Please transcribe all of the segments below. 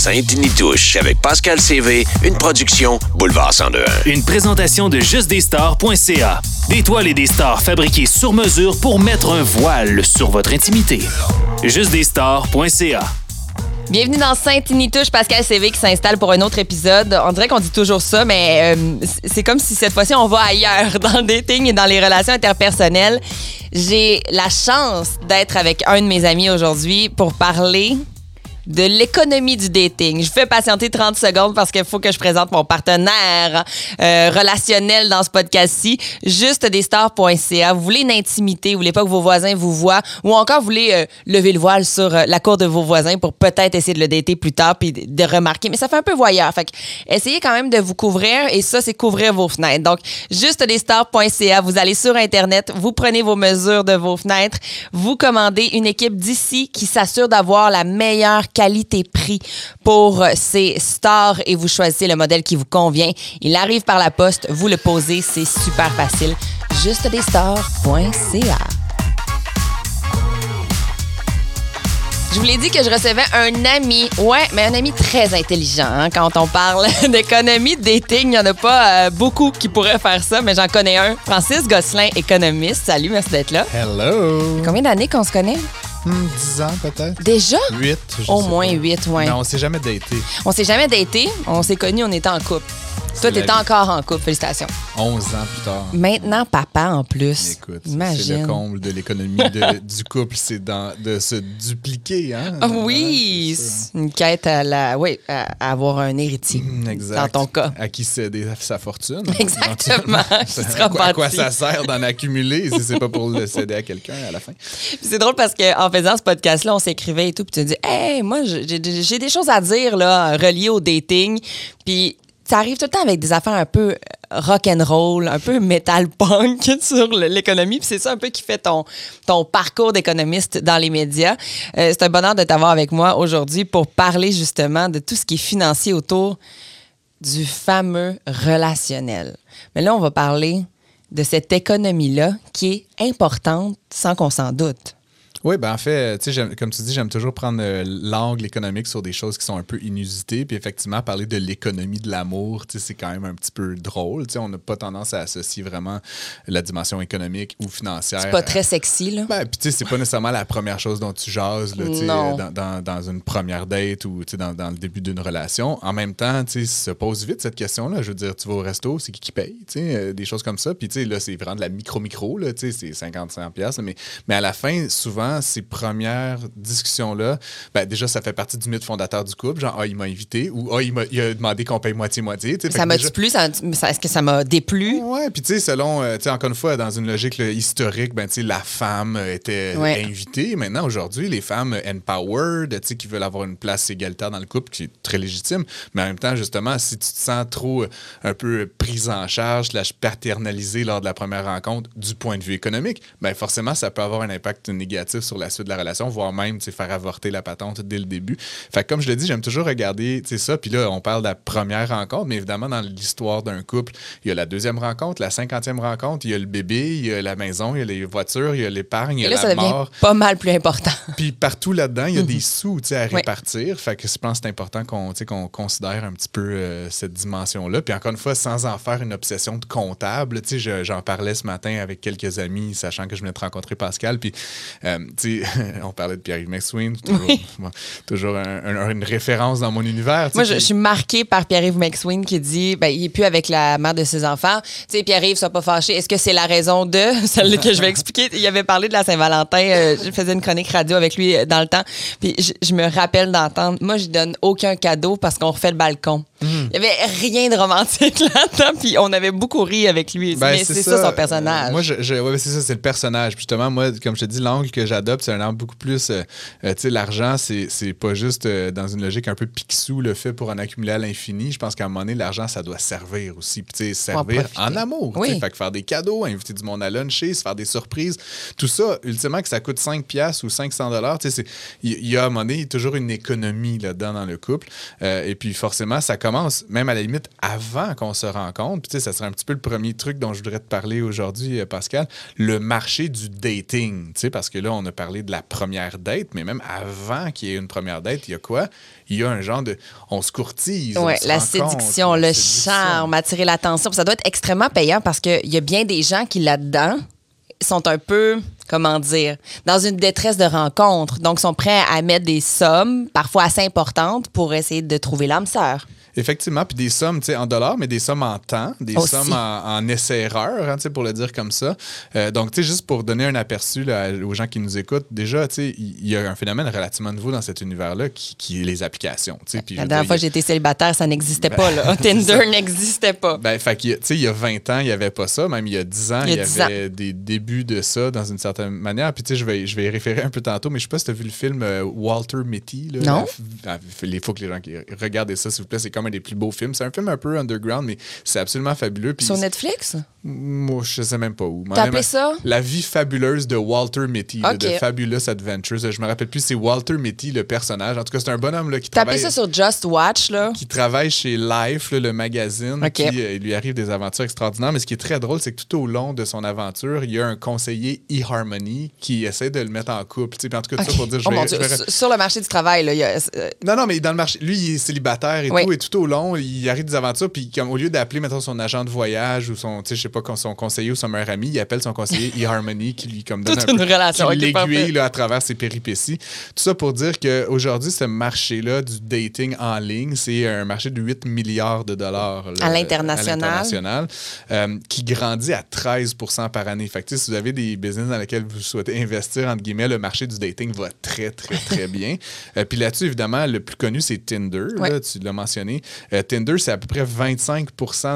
Saint-Nitouche avec Pascal CV, une production Boulevard 102. Une présentation de justdesstars.ca. Des toiles et des stars fabriquées sur mesure pour mettre un voile sur votre intimité. Justdesstars.ca. Bienvenue dans Sainte-Nitouche, Pascal CV qui s'installe pour un autre épisode. On dirait qu'on dit toujours ça, mais euh, c'est comme si cette fois-ci on va ailleurs dans le dating et dans les relations interpersonnelles. J'ai la chance d'être avec un de mes amis aujourd'hui pour parler de l'économie du dating. Je fais patienter 30 secondes parce qu'il faut que je présente mon partenaire euh, relationnel dans ce podcast-ci, juste des stars.ca. Vous voulez une intimité, vous voulez pas que vos voisins vous voient ou encore vous voulez euh, lever le voile sur euh, la cour de vos voisins pour peut-être essayer de le dater plus tard puis de remarquer. Mais ça fait un peu voyeur. Fait que essayez quand même de vous couvrir et ça, c'est couvrir vos fenêtres. Donc, juste des stars.ca. Vous allez sur Internet, vous prenez vos mesures de vos fenêtres, vous commandez une équipe d'ici qui s'assure d'avoir la meilleure qualité-prix pour ces stars et vous choisissez le modèle qui vous convient. Il arrive par la poste, vous le posez, c'est super facile. Juste des stars.ca. Je vous l'ai dit que je recevais un ami, ouais, mais un ami très intelligent. hein, quand on parle d'économie, de dating, il n'y en a pas euh, beaucoup qui pourraient faire ça, mais j'en connais un. Francis Gosselin, économiste. Salut, merci d'être là. Hello! Combien d'années qu'on se connaît? Hmm, 10 ans peut-être? Déjà? 8, je Au sais moins pas. huit, ouais. Mais on s'est jamais daté. On s'est jamais daté. On s'est connus, on était en couple. Toi, C'est vie. encore en couple. Félicitations. 11 ans plus tard. Maintenant, papa en plus. Écoute, c'est Imagine. le comble de l'économie du couple, c'est de se dupliquer, hein? Ah oui, Ouais, c'est c'est une quête à la, oui, à, avoir un héritier. Hmm, Exact. Dans ton cas. À qui céder sa fortune. Exactement. Qui sera à, quoi, à quoi ça sert d'en accumuler si c'est pas pour le céder à quelqu'un à la fin? Puis C'est drôle parce qu'en faisant ce podcast-là, on s'écrivait et tout, puis tu dis, hey, moi, j'ai des choses à dire là, reliées au dating. Puis ça arrive tout le temps avec des affaires un peu rock and roll, un peu metal punk sur l'économie. Puis c'est ça un peu qui fait ton, ton parcours d'économiste dans les médias. Euh, c'est un bonheur de t'avoir avec moi aujourd'hui pour parler justement de tout ce qui est financier autour du fameux relationnel. Mais là, on va parler de cette économie-là qui est importante sans qu'on s'en doute. Oui, ben en fait, tu sais, j'aime- comme tu dis, j'aime toujours prendre euh, l'angle économique sur des choses qui sont un peu inusitées. Puis effectivement, parler de l'économie de l'amour, tu sais, c'est quand même un petit peu drôle. Tu sais, on n'a pas tendance à associer vraiment la dimension économique ou financière. C'est pas à- très sexy, là. Ben, puis tu sais, c'est pas nécessairement la première chose dont tu jases là, dans, dans, dans une première date ou tu sais, dans, dans le début d'une relation. En même temps, tu sais, se pose vite cette question-là. Je veux dire, tu vas au resto, c'est qui qui paye, tu sais, euh, des choses comme ça. Puis tu sais, là, c'est vraiment de la micro-micro, là, tu sais, c'est 50-100 piastres. Mais, mais à la fin, souvent, ces premières discussions-là, ben, déjà, ça fait partie du mythe fondateur du couple. Genre, ah, il m'a invité ou ah, il a demandé qu'on paye moitié-moitié. Ça m'a déjà- plu, ça, ça- est-ce que ça m'a déplu? Ouais, puis tu sais, selon, euh, tu sais, encore une fois, dans une logique là, historique, ben, tu sais, la femme euh, était Ouais. invitée. Maintenant, aujourd'hui, les femmes empowered, tu sais, qui veulent avoir une place égalitaire dans le couple, qui est très légitime. Mais en même temps, justement, si tu te sens trop euh, un peu prise en charge, paternalisée lors de la première rencontre du point de vue économique, ben forcément, ça peut avoir un impact négatif sur la suite de la relation, voire même, faire avorter la patente dès le début. Fait que comme je l'ai dit, j'aime toujours regarder, ça. Puis là, on parle de la première rencontre, mais évidemment, dans l'histoire d'un couple, il y a la deuxième rencontre, la cinquantième rencontre, il y a le bébé, il y a la maison, il y a les voitures, il y a l'épargne, il y a là, la ça mort. pas mal plus important. Puis partout là-dedans, il y a des sous tu sais, à Oui. répartir. Fait que je pense que c'est important qu'on tu sais, qu'on considère un petit peu euh, cette dimension-là. Puis encore une fois, sans en faire une obsession de comptable. Tu sais, je- J'en parlais ce matin avec quelques amis, sachant que je venais de rencontrer Pascal. Puis, euh, on parlait de Pierre-Yves McSween, toujours, bon, toujours un- un- une référence dans mon univers. Moi, je, suis marquée par Pierre-Yves McSween qui dit ben, il est plus avec la mère de ses enfants. Sais, Pierre-Yves, sois pas fâché. Est-ce que c'est la raison de celle que je vais expliquer? Il avait parlé de la Saint-Valentin. euh, je faisais une chronique radio avec lui euh, dans le temps. Puis je, je me rappelle d'entendre moi, je donne aucun cadeau parce qu'on refait le balcon. Il y avait rien de romantique là-dedans. Puis on avait beaucoup ri avec lui. Ben, Mais c'est ça. son personnage. Euh, moi, je, je- ouais, c'est ça, c'est le personnage. Justement, moi, comme je te dis, l'angle que j'adopte, c'est un angle beaucoup plus. euh, euh, tu sais, l'argent, c'est c'est pas juste euh, dans une logique un peu pixou, le fait pour en accumuler à l'infini. Je pense qu'à un moment donné, l'argent, ça doit servir aussi. Puis, tu sais, servir en amour. Oui. Fait que faire des cadeaux, inviter du monde à luncher, se faire des surprises, tout ça, ultimement, que ça coûte 5 piastres ou 500 dollars, tu sais, il y, a à un moment donné toujours une économie là-dedans dans le couple. Euh, et puis, forcément, ça commence, même à la limite, avant qu'on se rencontre. Puis, tu sais, ça serait un petit peu le premier truc dont je voudrais te parler aujourd'hui, Pascal, le marché du dating. Tu sais, parce que là, on a a parlé de la première date, mais même avant qu'il y ait une première date, il y a quoi? Il y a un genre de. On se courtise. se la séduction, le séduction. charme, attirer l'attention. Ça doit être extrêmement payant parce qu'il y a bien des gens qui, là-dedans, sont un peu, comment dire, dans une détresse de rencontre. Donc, sont prêts à mettre des sommes, parfois assez importantes, pour essayer de trouver l'âme sœur. Effectivement, puis des sommes en dollars, mais des sommes en temps, des Aussi. sommes en, en essai-erreur, hein, pour le dire comme ça. Euh, donc, tu sais, juste pour donner un aperçu là, aux gens qui nous écoutent, déjà, il y a un phénomène relativement nouveau dans cet univers-là qui, qui est les applications. La dernière fois que j'étais célibataire, ça n'existait Ben, pas. Là. Tinder n'existait pas. Ben, fait il y a 20 ans, il n'y avait pas ça. Même il y a 10 ans, Il y y, a 10 avait des débuts de ça dans une certaine manière. Puis, je vais, je vais y référer un peu tantôt, mais je sais pas si tu as vu le film euh, Walter Mitty. Là, Non. Il faut que les gens qui regardent ça, s'il vous plaît. C'est comme un des plus beaux films. C'est un film un peu underground, mais c'est absolument fabuleux. Puis Sur Netflix? Moi, je sais même pas où. T'as appelé ça? La vie fabuleuse de Walter Mitty, là, Ok. de Fabulous Adventures. Je me rappelle plus, c'est Walter Mitty, le personnage. En tout cas, c'est un bonhomme là, qui T'as appelé ça sur Just Watch, là? qui travaille chez Life, là, le magazine, Ok. qui euh, il lui arrive des aventures extraordinaires. Mais ce qui est très drôle, c'est que tout au long de son aventure, il y a un conseiller eHarmony qui essaie de le mettre en couple. Puis en tout cas, ça pour dire, je oh je vais- sur- le marché du travail, là, il y a, euh, non, non, mais dans le marché, lui, il est célibataire et Oui. tout, et tout au long, il arrive des aventures, puis comme, au lieu d'appeler, mettons, son agent de voyage ou son, je sais pas, son conseiller ou son meilleur ami, il appelle son conseiller eHarmony qui lui, comme, donne Toute un une peu, relation, qui l'aiguille, à travers ses péripéties. Tout ça pour dire qu'aujourd'hui, ce marché-là du dating en ligne, c'est un marché de 8 milliards de dollars. là, À l'international. euh, qui grandit à 13 par année. Fait que, si vous avez des business dans lesquels vous souhaitez investir, entre guillemets, le marché du dating va très, très, très bien. Euh, puis là-dessus, évidemment, le plus connu, c'est Tinder. là, tu l'as mentionné. Euh, Tinder, c'est à peu près 25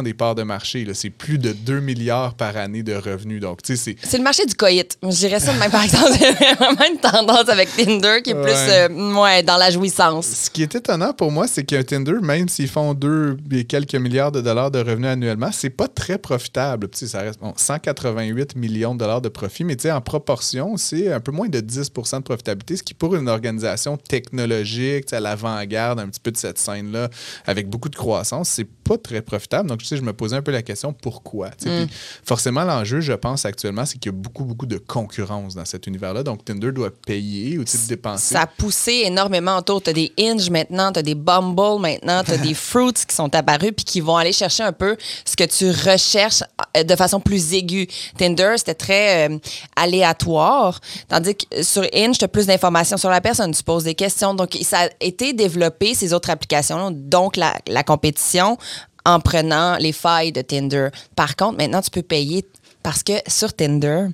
des parts de marché. C'est plus de 2 milliards par année de revenus. Donc, tu sais, c'est C'est le marché du coït. Je dirais ça de même, par exemple. C'est vraiment une tendance avec Tinder qui est plus Ouais. euh, ouais, dans la jouissance. Ce qui est étonnant pour moi, c'est qu'un Tinder, même s'ils font 2 et quelques milliards de dollars de revenus annuellement, c'est pas très profitable. Tu sais, ça reste bon, 188 millions de dollars de profit, mais tu sais, en proportion, c'est un peu moins de 10% de profitabilité, ce qui pour une organisation technologique, à l'avant-garde un petit peu de cette scène-là, avec beaucoup de croissance, c'est pas très profitable. Donc, tu sais, je me posais un peu la question pourquoi? Puis, forcément, l'enjeu, je pense, actuellement, c'est qu'il y a beaucoup, beaucoup de concurrence dans cet univers-là. Donc, Tinder doit payer ou dépenser. Ça a poussé énormément autour. Tu as des Hinge maintenant, tu as des Bumble maintenant, tu as des Fruits qui sont apparus puis qui vont aller chercher un peu ce que tu recherches euh, de façon plus aiguë. Tinder, c'était très euh, aléatoire, tandis que sur Hinge, tu as plus d'informations sur la personne, tu poses des questions. Donc, ça a été développé, ces autres applications, donc la, la compétition, en prenant les failles de Tinder. Par contre, maintenant, tu peux payer parce que sur Tinder,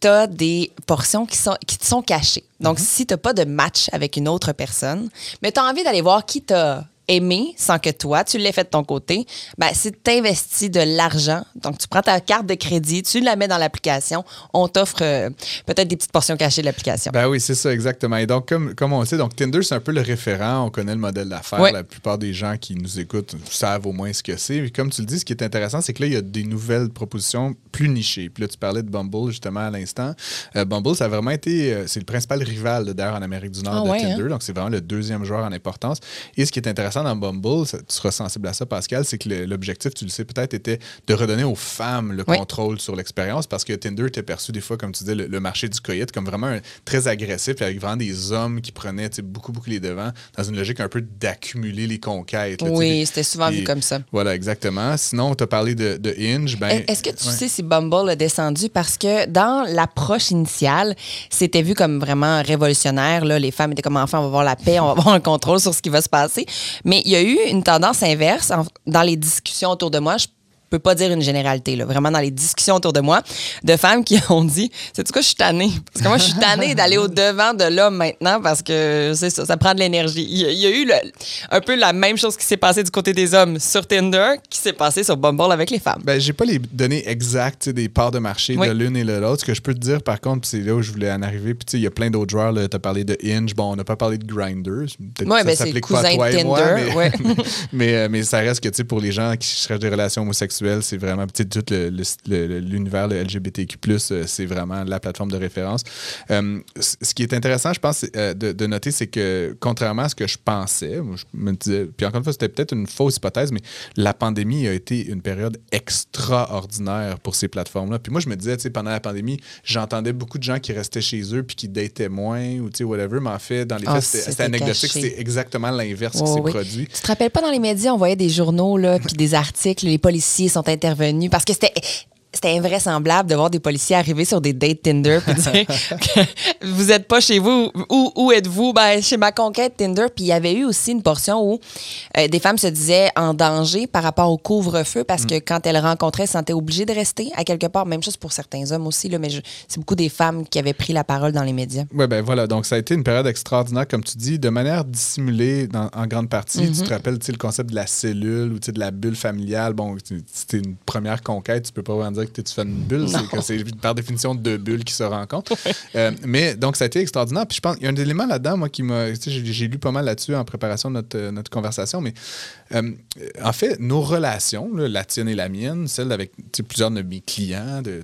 tu as des portions qui, sont, qui te sont cachées. Donc, si tu n'as pas de match avec une autre personne, mais tu as envie d'aller voir qui t'a aimé sans que toi, tu l'aies fait de ton côté, ben, si tu investis de l'argent, donc tu prends ta carte de crédit, tu la mets dans l'application, on t'offre euh, peut-être des petites portions cachées de l'application. Ben oui, c'est ça, exactement. Et donc, comme, comme on le sait, donc Tinder, c'est un peu le référent. On connaît le modèle d'affaires. La plupart des gens qui nous écoutent savent au moins ce que c'est. Et comme tu le dis, ce qui est intéressant, c'est que là, il y a des nouvelles propositions plus nichées. Puis là, tu parlais de Bumble justement à l'instant. Euh, Bumble, ça a vraiment été. euh, c'est le principal rival, d'ailleurs, en Amérique du Nord Ah de ouais, Tinder. Donc, c'est vraiment le deuxième joueur en importance. Et ce qui est intéressant dans Bumble, ça- tu seras sensible à ça, Pascal, c'est que l'objectif, tu le sais peut-être, était de redonner aux femmes le Oui. contrôle sur l'expérience parce que Tinder était perçu des fois, comme tu disais, le, le marché du coït comme vraiment un- très agressif avec vraiment des hommes qui prenaient beaucoup, beaucoup les devants dans une logique un peu d'accumuler les conquêtes. là, Oui, c'était souvent vu comme ça. Voilà, exactement. Sinon, tu as parlé de, de Hinge. Ben, Est- Est-ce que tu ouais. sais si Bumble a descendu? Parce que dans l'approche initiale, c'était vu comme vraiment révolutionnaire. Là. Les femmes étaient comme enfin, on va avoir la paix, on va avoir un contrôle sur ce qui va se passer. Mais il y a eu une tendance inverse dans les discussions autour de moi. Peux pas dire une généralité, là, vraiment dans les discussions autour de moi, de femmes qui ont dit C'est quoi, je suis tannée. Parce que moi, je suis tannée d'aller au-devant de l'homme maintenant parce que c'est ça, ça prend de l'énergie. Il y a- il y a eu le- un peu la même chose qui s'est passée du côté des hommes sur Tinder qui s'est passée sur Bumble avec les femmes. Ben, j'ai pas les données exactes des parts de marché Oui. de l'une et de l'autre. Ce que je peux te dire, par contre, c'est là où je voulais en arriver. Puis, tu sais, il y a plein d'autres joueurs. Tu as parlé de Hinge. Bon, on n'a pas parlé de Grindr. Peut-être Ouais, que ben, ça s'applique pas à toi de et moi, Tinder, mais, ouais. mais, euh, mais ça reste que, tu sais, pour les gens qui cherchent des relations homosexuelles, sexuelle, c'est vraiment tout le- le- le- l'univers le LGBTQ+, euh, c'est vraiment la plateforme de référence. Euh, ce qui est intéressant, je pense, euh, de, de noter, c'est que contrairement à ce que je pensais, je me disais, puis encore une fois, c'était peut-être une fausse hypothèse, mais la pandémie a été une période extraordinaire pour ces plateformes-là. Puis moi, je me disais, tu sais, pendant la pandémie, j'entendais beaucoup de gens qui restaient chez eux puis qui dataient moins ou tu sais, whatever, mais en fait, dans les Ah, faits, c'était- anecdotique. C'est exactement l'inverse qui s'est oui. produit. Tu te rappelles pas dans les médias, on voyait des journaux là, puis des articles, les policiers sont intervenus parce que c'était c'était invraisemblable de voir des policiers arriver sur des dates Tinder puis dire que vous êtes pas chez vous. Où, où êtes-vous? Ben, chez ma conquête Tinder. Puis il y avait eu aussi une portion où euh, des femmes se disaient en danger par rapport au couvre-feu parce Mm. que quand elles rencontraient, elles se sentaient obligées de rester à quelque part. Même chose pour certains hommes aussi, là, mais c'est beaucoup des femmes qui avaient pris la parole dans les médias. Oui, ben voilà. Donc, ça a été une période extraordinaire, comme tu dis, de manière dissimulée dans- en grande partie. Mm-hmm. Tu te rappelles, le concept de la cellule ou de la bulle familiale. Bon, c'était une première conquête. Tu peux pas vraiment dire que tu fais une bulle. C'est que c'est par définition deux bulles qui se rencontrent. Euh, mais donc, ça a été extraordinaire. Puis je pense, il y a un élément là-dedans, moi, qui m'a. tu sais, J'ai j'ai lu pas mal là-dessus en préparation de notre, euh, notre conversation. Mais euh, en fait, nos relations, là, la tienne et la mienne, celle avec plusieurs de mes clients, de,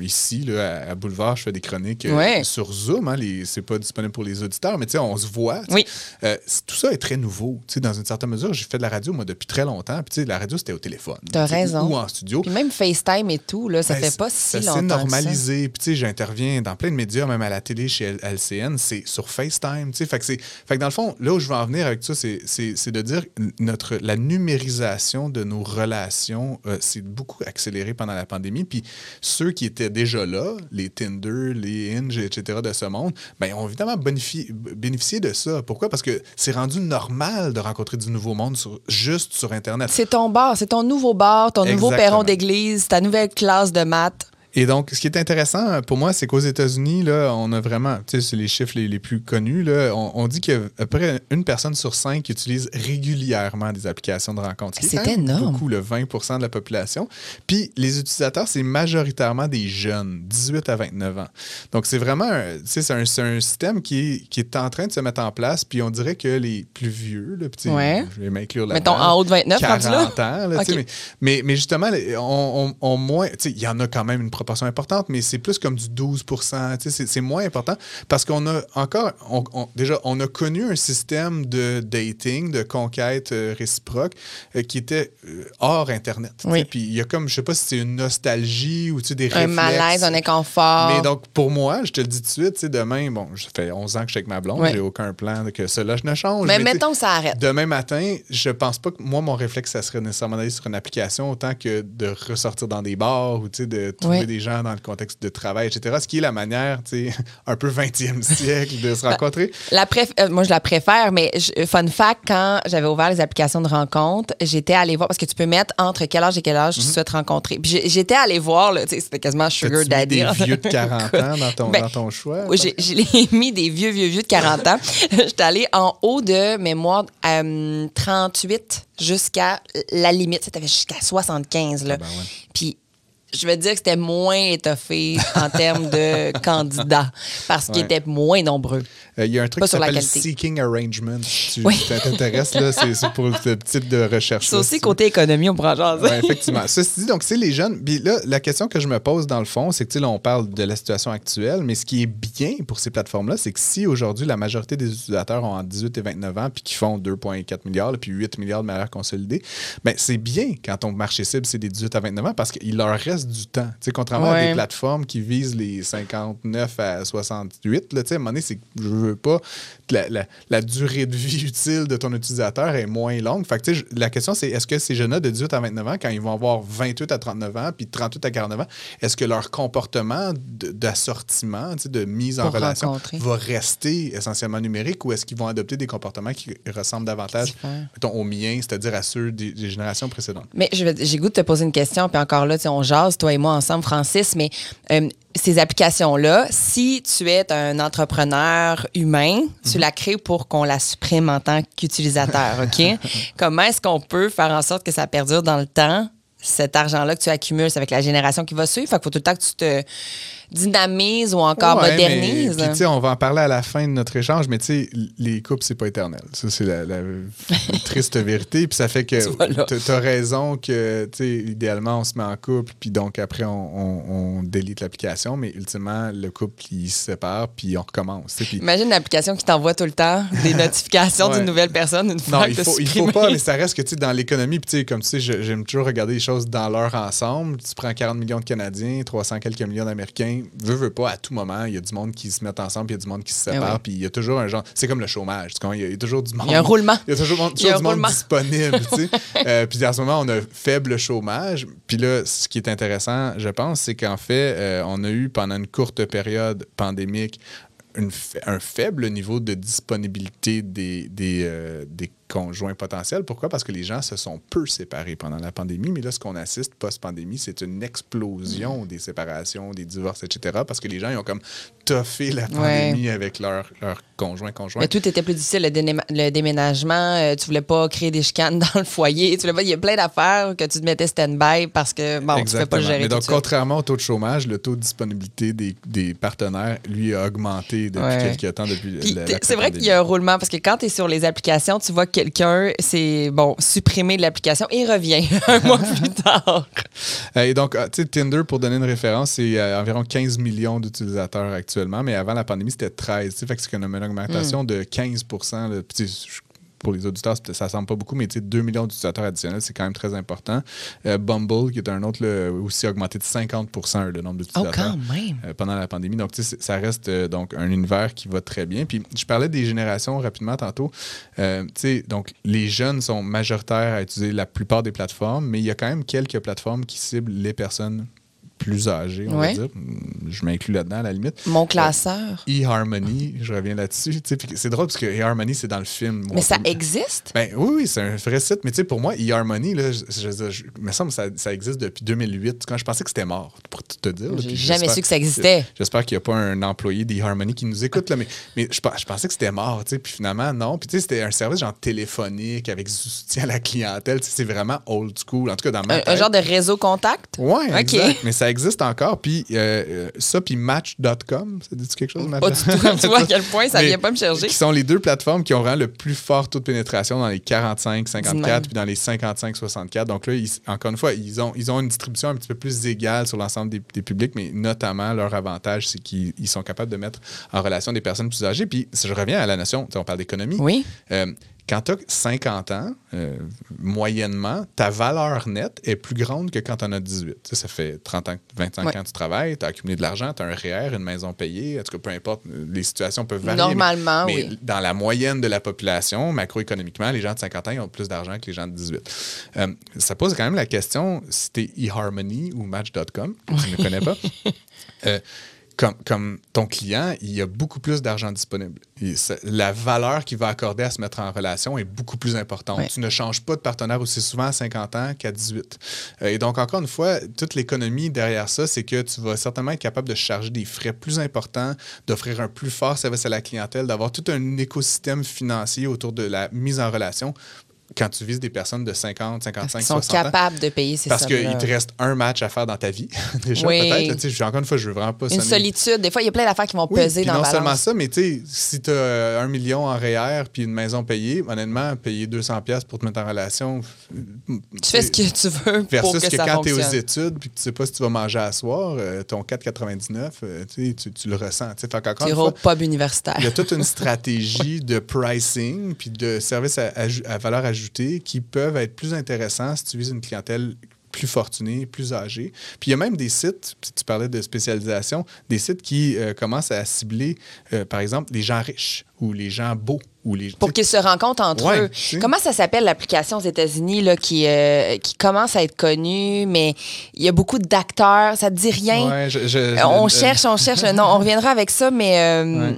ici, là, à, à Boulevard, je fais des chroniques euh, Ouais. sur Zoom. Hein, c'est pas disponible pour les auditeurs, mais on se voit. Oui. Euh, tout ça est très nouveau. Dans une certaine mesure, j'ai fait de la radio, moi, depuis très longtemps. Puis, la radio, c'était au téléphone. T'as raison. Ou, en studio. Puis même FaceTime et tout, là, ça Ben, fait pas c'est- si ça longtemps. ça. normalisé. Puis, j'interviens dans plein de médias, même à la télé chez LCN, c'est sur FaceTime. Tu sais, fait que, c'est- fait que dans le fond, là où je veux en venir avec ça, c'est- c'est c'est de dire notre, la numérisation de nos relations euh, s'est beaucoup accélérée pendant la pandémie. Puis, ceux qui étaient déjà là, les Tinder, les Hinge, etc., de ce monde, ben, ont évidemment bénéfici- bénéficié de ça. Pourquoi? Parce que c'est rendu normal de rencontrer du nouveau monde sur- juste sur Internet. C'est ton bar, c'est ton nouveau bar, ton nouveau perron d'église, ta nouvelle classe de maths. Et donc, ce qui est intéressant euh, pour moi, c'est qu'aux États-Unis, là, on a vraiment, tu sais, c'est les chiffres les, les plus connus, là, on, on dit qu'à peu près une personne sur cinq utilise régulièrement des applications de est C'est énorme. beaucoup, le 20% de la population. Puis, les utilisateurs, c'est majoritairement des jeunes, 18 à 29 ans. Donc, c'est vraiment, tu sais, c'est un, un système qui est, qui est en train de se mettre en place. Puis, on dirait que les plus vieux, tu sais, Ouais. je vais m'inclure là Mettons en haut de 29, rendu 40 là. ans, là, mais, mais, mais justement, on- on moins. tu sais, Il y en a quand même une proportion importante, mais c'est plus comme du 12 tu sais, C'est c'est moins important parce qu'on a encore. on- on- déjà, on a connu un système de dating, de conquête euh, réciproque euh, qui était euh, hors Internet. Oui. Puis il y a comme, je sais pas si c'est une nostalgie ou tu sais, des Un réflexes. malaise, un inconfort. Mais donc, pour moi, je te le dis tout de suite, demain, bon, ça fait 11 ans que je suis avec ma blonde, Ouais. j'ai aucun plan que cela je ne change. mais tu sais, mettons que ça arrête. Demain matin, je pense pas que moi, mon réflexe, ça serait nécessairement d'aller sur une application autant que de ressortir dans des bars ou tu sais, de trouver des gens dans le contexte de travail, etc. Ce qui est la manière, tu sais, un peu 20e siècle de se rencontrer. La préf- euh, moi, je la préfère, mais je- fun fact, quand j'avais ouvert les applications de rencontre, j'étais allée voir, parce que tu peux mettre entre quel âge et quel âge tu souhaites rencontrer. Puis j'étais allée voir, là, tu sais, c'était quasiment Sugar Mhm. Mis Daddy. des vieux de 40 ans dans ton, Ben, dans ton choix? Oui, j'ai- mis des vieux, vieux, vieux de 40 ans. J'étais allée en haut de mémoire euh, 38 jusqu'à la limite. C'était jusqu'à 75. Là. ben ouais. Puis, je veux dire que c'était moins étoffé en termes de candidats parce qu'ils Ouais. étaient moins nombreux. Euh, Il y a un truc Pas qui s'appelle. Seeking Arrangement. Si tu Oui. si ça t'intéresse, là, c'est c'est pour ce type de recherche. C'est aussi côté économie, on pourra jaser. Oui, effectivement. Ceci dit, donc, c'est les jeunes. Puis là, la question que je me pose dans le fond, c'est que, là, on parle de la situation actuelle, mais ce qui est bien pour ces plateformes-là, c'est que si aujourd'hui, la majorité des utilisateurs ont entre 18 et 29 ans, puis qui font 2,4 milliards, là, puis 8 milliards de manière consolidée, ben c'est bien quand ton marché cible, c'est des 18 à 29 ans, parce qu'il leur reste du temps. Contrairement à des plateformes qui visent les 59 à 68, là, à un moment donné, c'est je veux pas la, la- la durée de vie utile de ton utilisateur est moins longue. Fait que, la question, c'est est-ce que ces jeunes-là de 18 à 29 ans, quand ils vont avoir 28 à 39 ans, puis 38 à 49 ans, est-ce que leur comportement d'assortiment, de mise en Pour relation, rencontrer. va rester essentiellement numérique ou est-ce qu'ils vont adopter des comportements qui ressemblent davantage mettons, aux miens, c'est-à-dire à ceux des, des générations précédentes? Mais j'ai goût de te poser une question, puis encore là, on jase, toi et moi ensemble, Francis, mais euh, ces applications-là, si tu es un entrepreneur humain, tu Mhm. la crées pour qu'on la supprime en tant qu'utilisateur, OK? Comment est-ce qu'on peut faire en sorte que ça perdure dans le temps? Cet argent-là que tu accumules, avec la génération qui va suivre? Fait qu'il faut tout le temps que tu te dynamise ou encore Ouais, mais- modernise. Puis, tu sais, on va en parler à la fin de notre échange, mais tu sais, les couples, c'est pas éternel. Ça, c'est la, la triste vérité. Puis ça fait que Tu as raison que, tu sais, idéalement, on se met en couple, puis donc après, on, on, on délite l'application, mais ultimement, le couple, il se sépare, puis on recommence. Puis Imagine une application qui t'envoie tout le temps des notifications Ouais. d'une nouvelle personne une fois Non, que il faut, il faut pas, mais ça reste que, tu sais, dans l'économie, puis tu sais, comme tu sais, j'aime toujours regarder les choses dans leur ensemble. Tu prends 40 millions de Canadiens, 300 quelques millions d'Américains, veux, veux pas, à tout moment, il y a du monde qui se met ensemble, puis il y a du monde qui se Ah sépare, puis il y a toujours un genre, c'est comme le chômage, tu il y a, il y a toujours du monde. Il y a un roulement. Il y a toujours, y a du monde roulement. disponible, tu sais. Euh, puis en ce moment, on a faible chômage. Puis là, ce qui est intéressant, je pense, c'est qu'en fait, euh, on a eu pendant une courte période pandémique une un faible niveau de disponibilité des, des, euh, des conjoints potentiels. Pourquoi? Parce que les gens se sont peu séparés pendant la pandémie. Mais là, ce qu'on assiste post-pandémie, c'est une explosion des séparations, des divorces, etc. Parce que les gens, ils ont comme toffé la pandémie avec leur, leur conjoint, conjoint. Mais tout était plus difficile, le, déménagement. euh, tu voulais pas créer des chicanes dans le foyer. Tu voulais pas, il y a plein d'affaires que tu te mettais stand-by parce que, bon, tu fais pas gérer Mais donc, contrairement au taux de chômage, le taux de disponibilité des, des partenaires, lui, a augmenté depuis Ouais. quelques temps. Depuis c'est vrai qu'il y a un roulement parce que quand tu es sur les applications, tu vois que quelqu'un s'est bon, supprimé de l'application et revient un mois plus tard. Euh, Et donc, tu sais, Tinder, pour donner une référence, c'est euh, environ 15 millions d'utilisateurs actuellement, mais avant la pandémie, c'était 13. tu sais, Fait que c'est une Hmm. augmentation de 15 là. Pour les auditeurs, ça semble pas beaucoup, mais tu sais, 2 millions d'utilisateurs additionnels, c'est quand même très important. Euh, Bumble, qui est un autre, là, aussi augmenté de 50% le nombre Oh, d'utilisateurs. euh, pendant la pandémie. Donc, ça reste euh, donc un univers qui va très bien. Puis, je parlais des générations rapidement tantôt. Donc, les jeunes sont majoritaires à utiliser la plupart des plateformes, mais il y a quand même quelques plateformes qui ciblent les personnes plus âgées, on Ouais. va dire. Je m'inclus là-dedans, à la limite. Mon classeur. eHarmony, je reviens là-dessus. C'est drôle parce que eHarmony, c'est dans le film. Mais ça existe? ben oui, oui, c'est un vrai site. Mais tu sais, pour moi, eHarmony, là, je, me semble que ça, ça existe depuis 2008, quand je pensais que c'était mort, pour tout te dire. J'ai jamais su que ça existait. J'espère qu'il n'y a pas un employé d'eHarmony qui nous écoute, là, mais, mais je, pe- je pensais que c'était mort, puis finalement, non. Puis c'était un service genre téléphonique avec du soutien à la clientèle. C'est vraiment old school, en tout cas dans ma Un, genre de réseau contact? Ouais, OK. exact. Mais ça existe encore. Puis euh, euh, ça, puis Match.com, ça dit quelque chose? Pas du tout. tu vois à quel point ça Mais vient pas me chercher. Qui sont les deux plateformes qui ont vraiment le plus fort taux de pénétration dans les 45, Dis-moi. 54 puis dans les 55, 64. Donc là, ils- encore une fois, ils ont, ils ont une distribution un petit peu plus égale sur l'ensemble des, des publics, mais notamment leur avantage, c'est qu'ils ils sont capables de mettre en relation des personnes plus âgées. Puis si je reviens à la notion, on parle d'économie. Oui. Euh, quand tu as 50 ans, euh, moyennement, ta valeur nette est plus grande que quand tu en as 18. Tu sais, ça fait 30 ans, 25 Ouais. ans que tu travailles, tu as accumulé de l'argent, tu as un REER, une maison payée. En tout cas, peu importe, les situations peuvent varier. mais- Normalement, mais, oui. dans la moyenne de la population, macroéconomiquement, les gens de 50 ans ils ont plus d'argent que les gens de 18. Euh, ça pose quand même la question si tu es eHarmony ou Match.com, que tu ne connais pas. Euh, comme, comme ton client, il y a beaucoup plus d'argent disponible. La valeur qu'il va accorder à se mettre en relation est beaucoup plus importante. Ouais. Tu ne changes pas de partenaire aussi souvent à 50 ans qu'à 18. Euh, et donc, encore une fois, toute l'économie derrière ça, c'est que tu vas certainement être capable de charger des frais plus importants, d'offrir un plus fort service à la clientèle, d'avoir tout un écosystème financier autour de la mise en relation quand tu vises des personnes de 50, 55, Ils sont 60 ans. capables de payer ces Parce qu'il te reste un match à faire dans ta vie. Déjà, Oui. peut-être. Encore une fois, je veux vraiment pas Une sonner- solitude. Des fois, il y a plein d'affaires qui vont oui, peser dans non la seulement balance. ça, mais tu sais, si tu as un million en REER puis une maison payée, honnêtement, payer 200$ piastres pour te mettre en relation. Tu fais ce que tu veux pour Versus que, que, ça quand tu es aux études puis que tu sais pas si tu vas manger à soir, euh, ton 4,99, euh, tu, le ressens. tu iras au pub universitaire. il y a toute une stratégie de pricing puis de services à, à valeur ajoutée qui peuvent être plus intéressants si tu vises une clientèle plus fortunée, plus âgée. Puis il y a même des sites, si tu parlais de spécialisation, des sites qui euh, commencent à cibler, euh, par exemple, les gens riches ou les gens beaux. Ou les, Pour qu'ils se rencontrent entre Ouais, eux. Comment ça s'appelle l'application aux États-Unis là, qui, euh, qui commence à être connue, mais il y a beaucoup d'acteurs, ça te dit rien? Ouais, je- je- on cherche, on cherche. Non, on reviendra avec ça, mais. Ouais.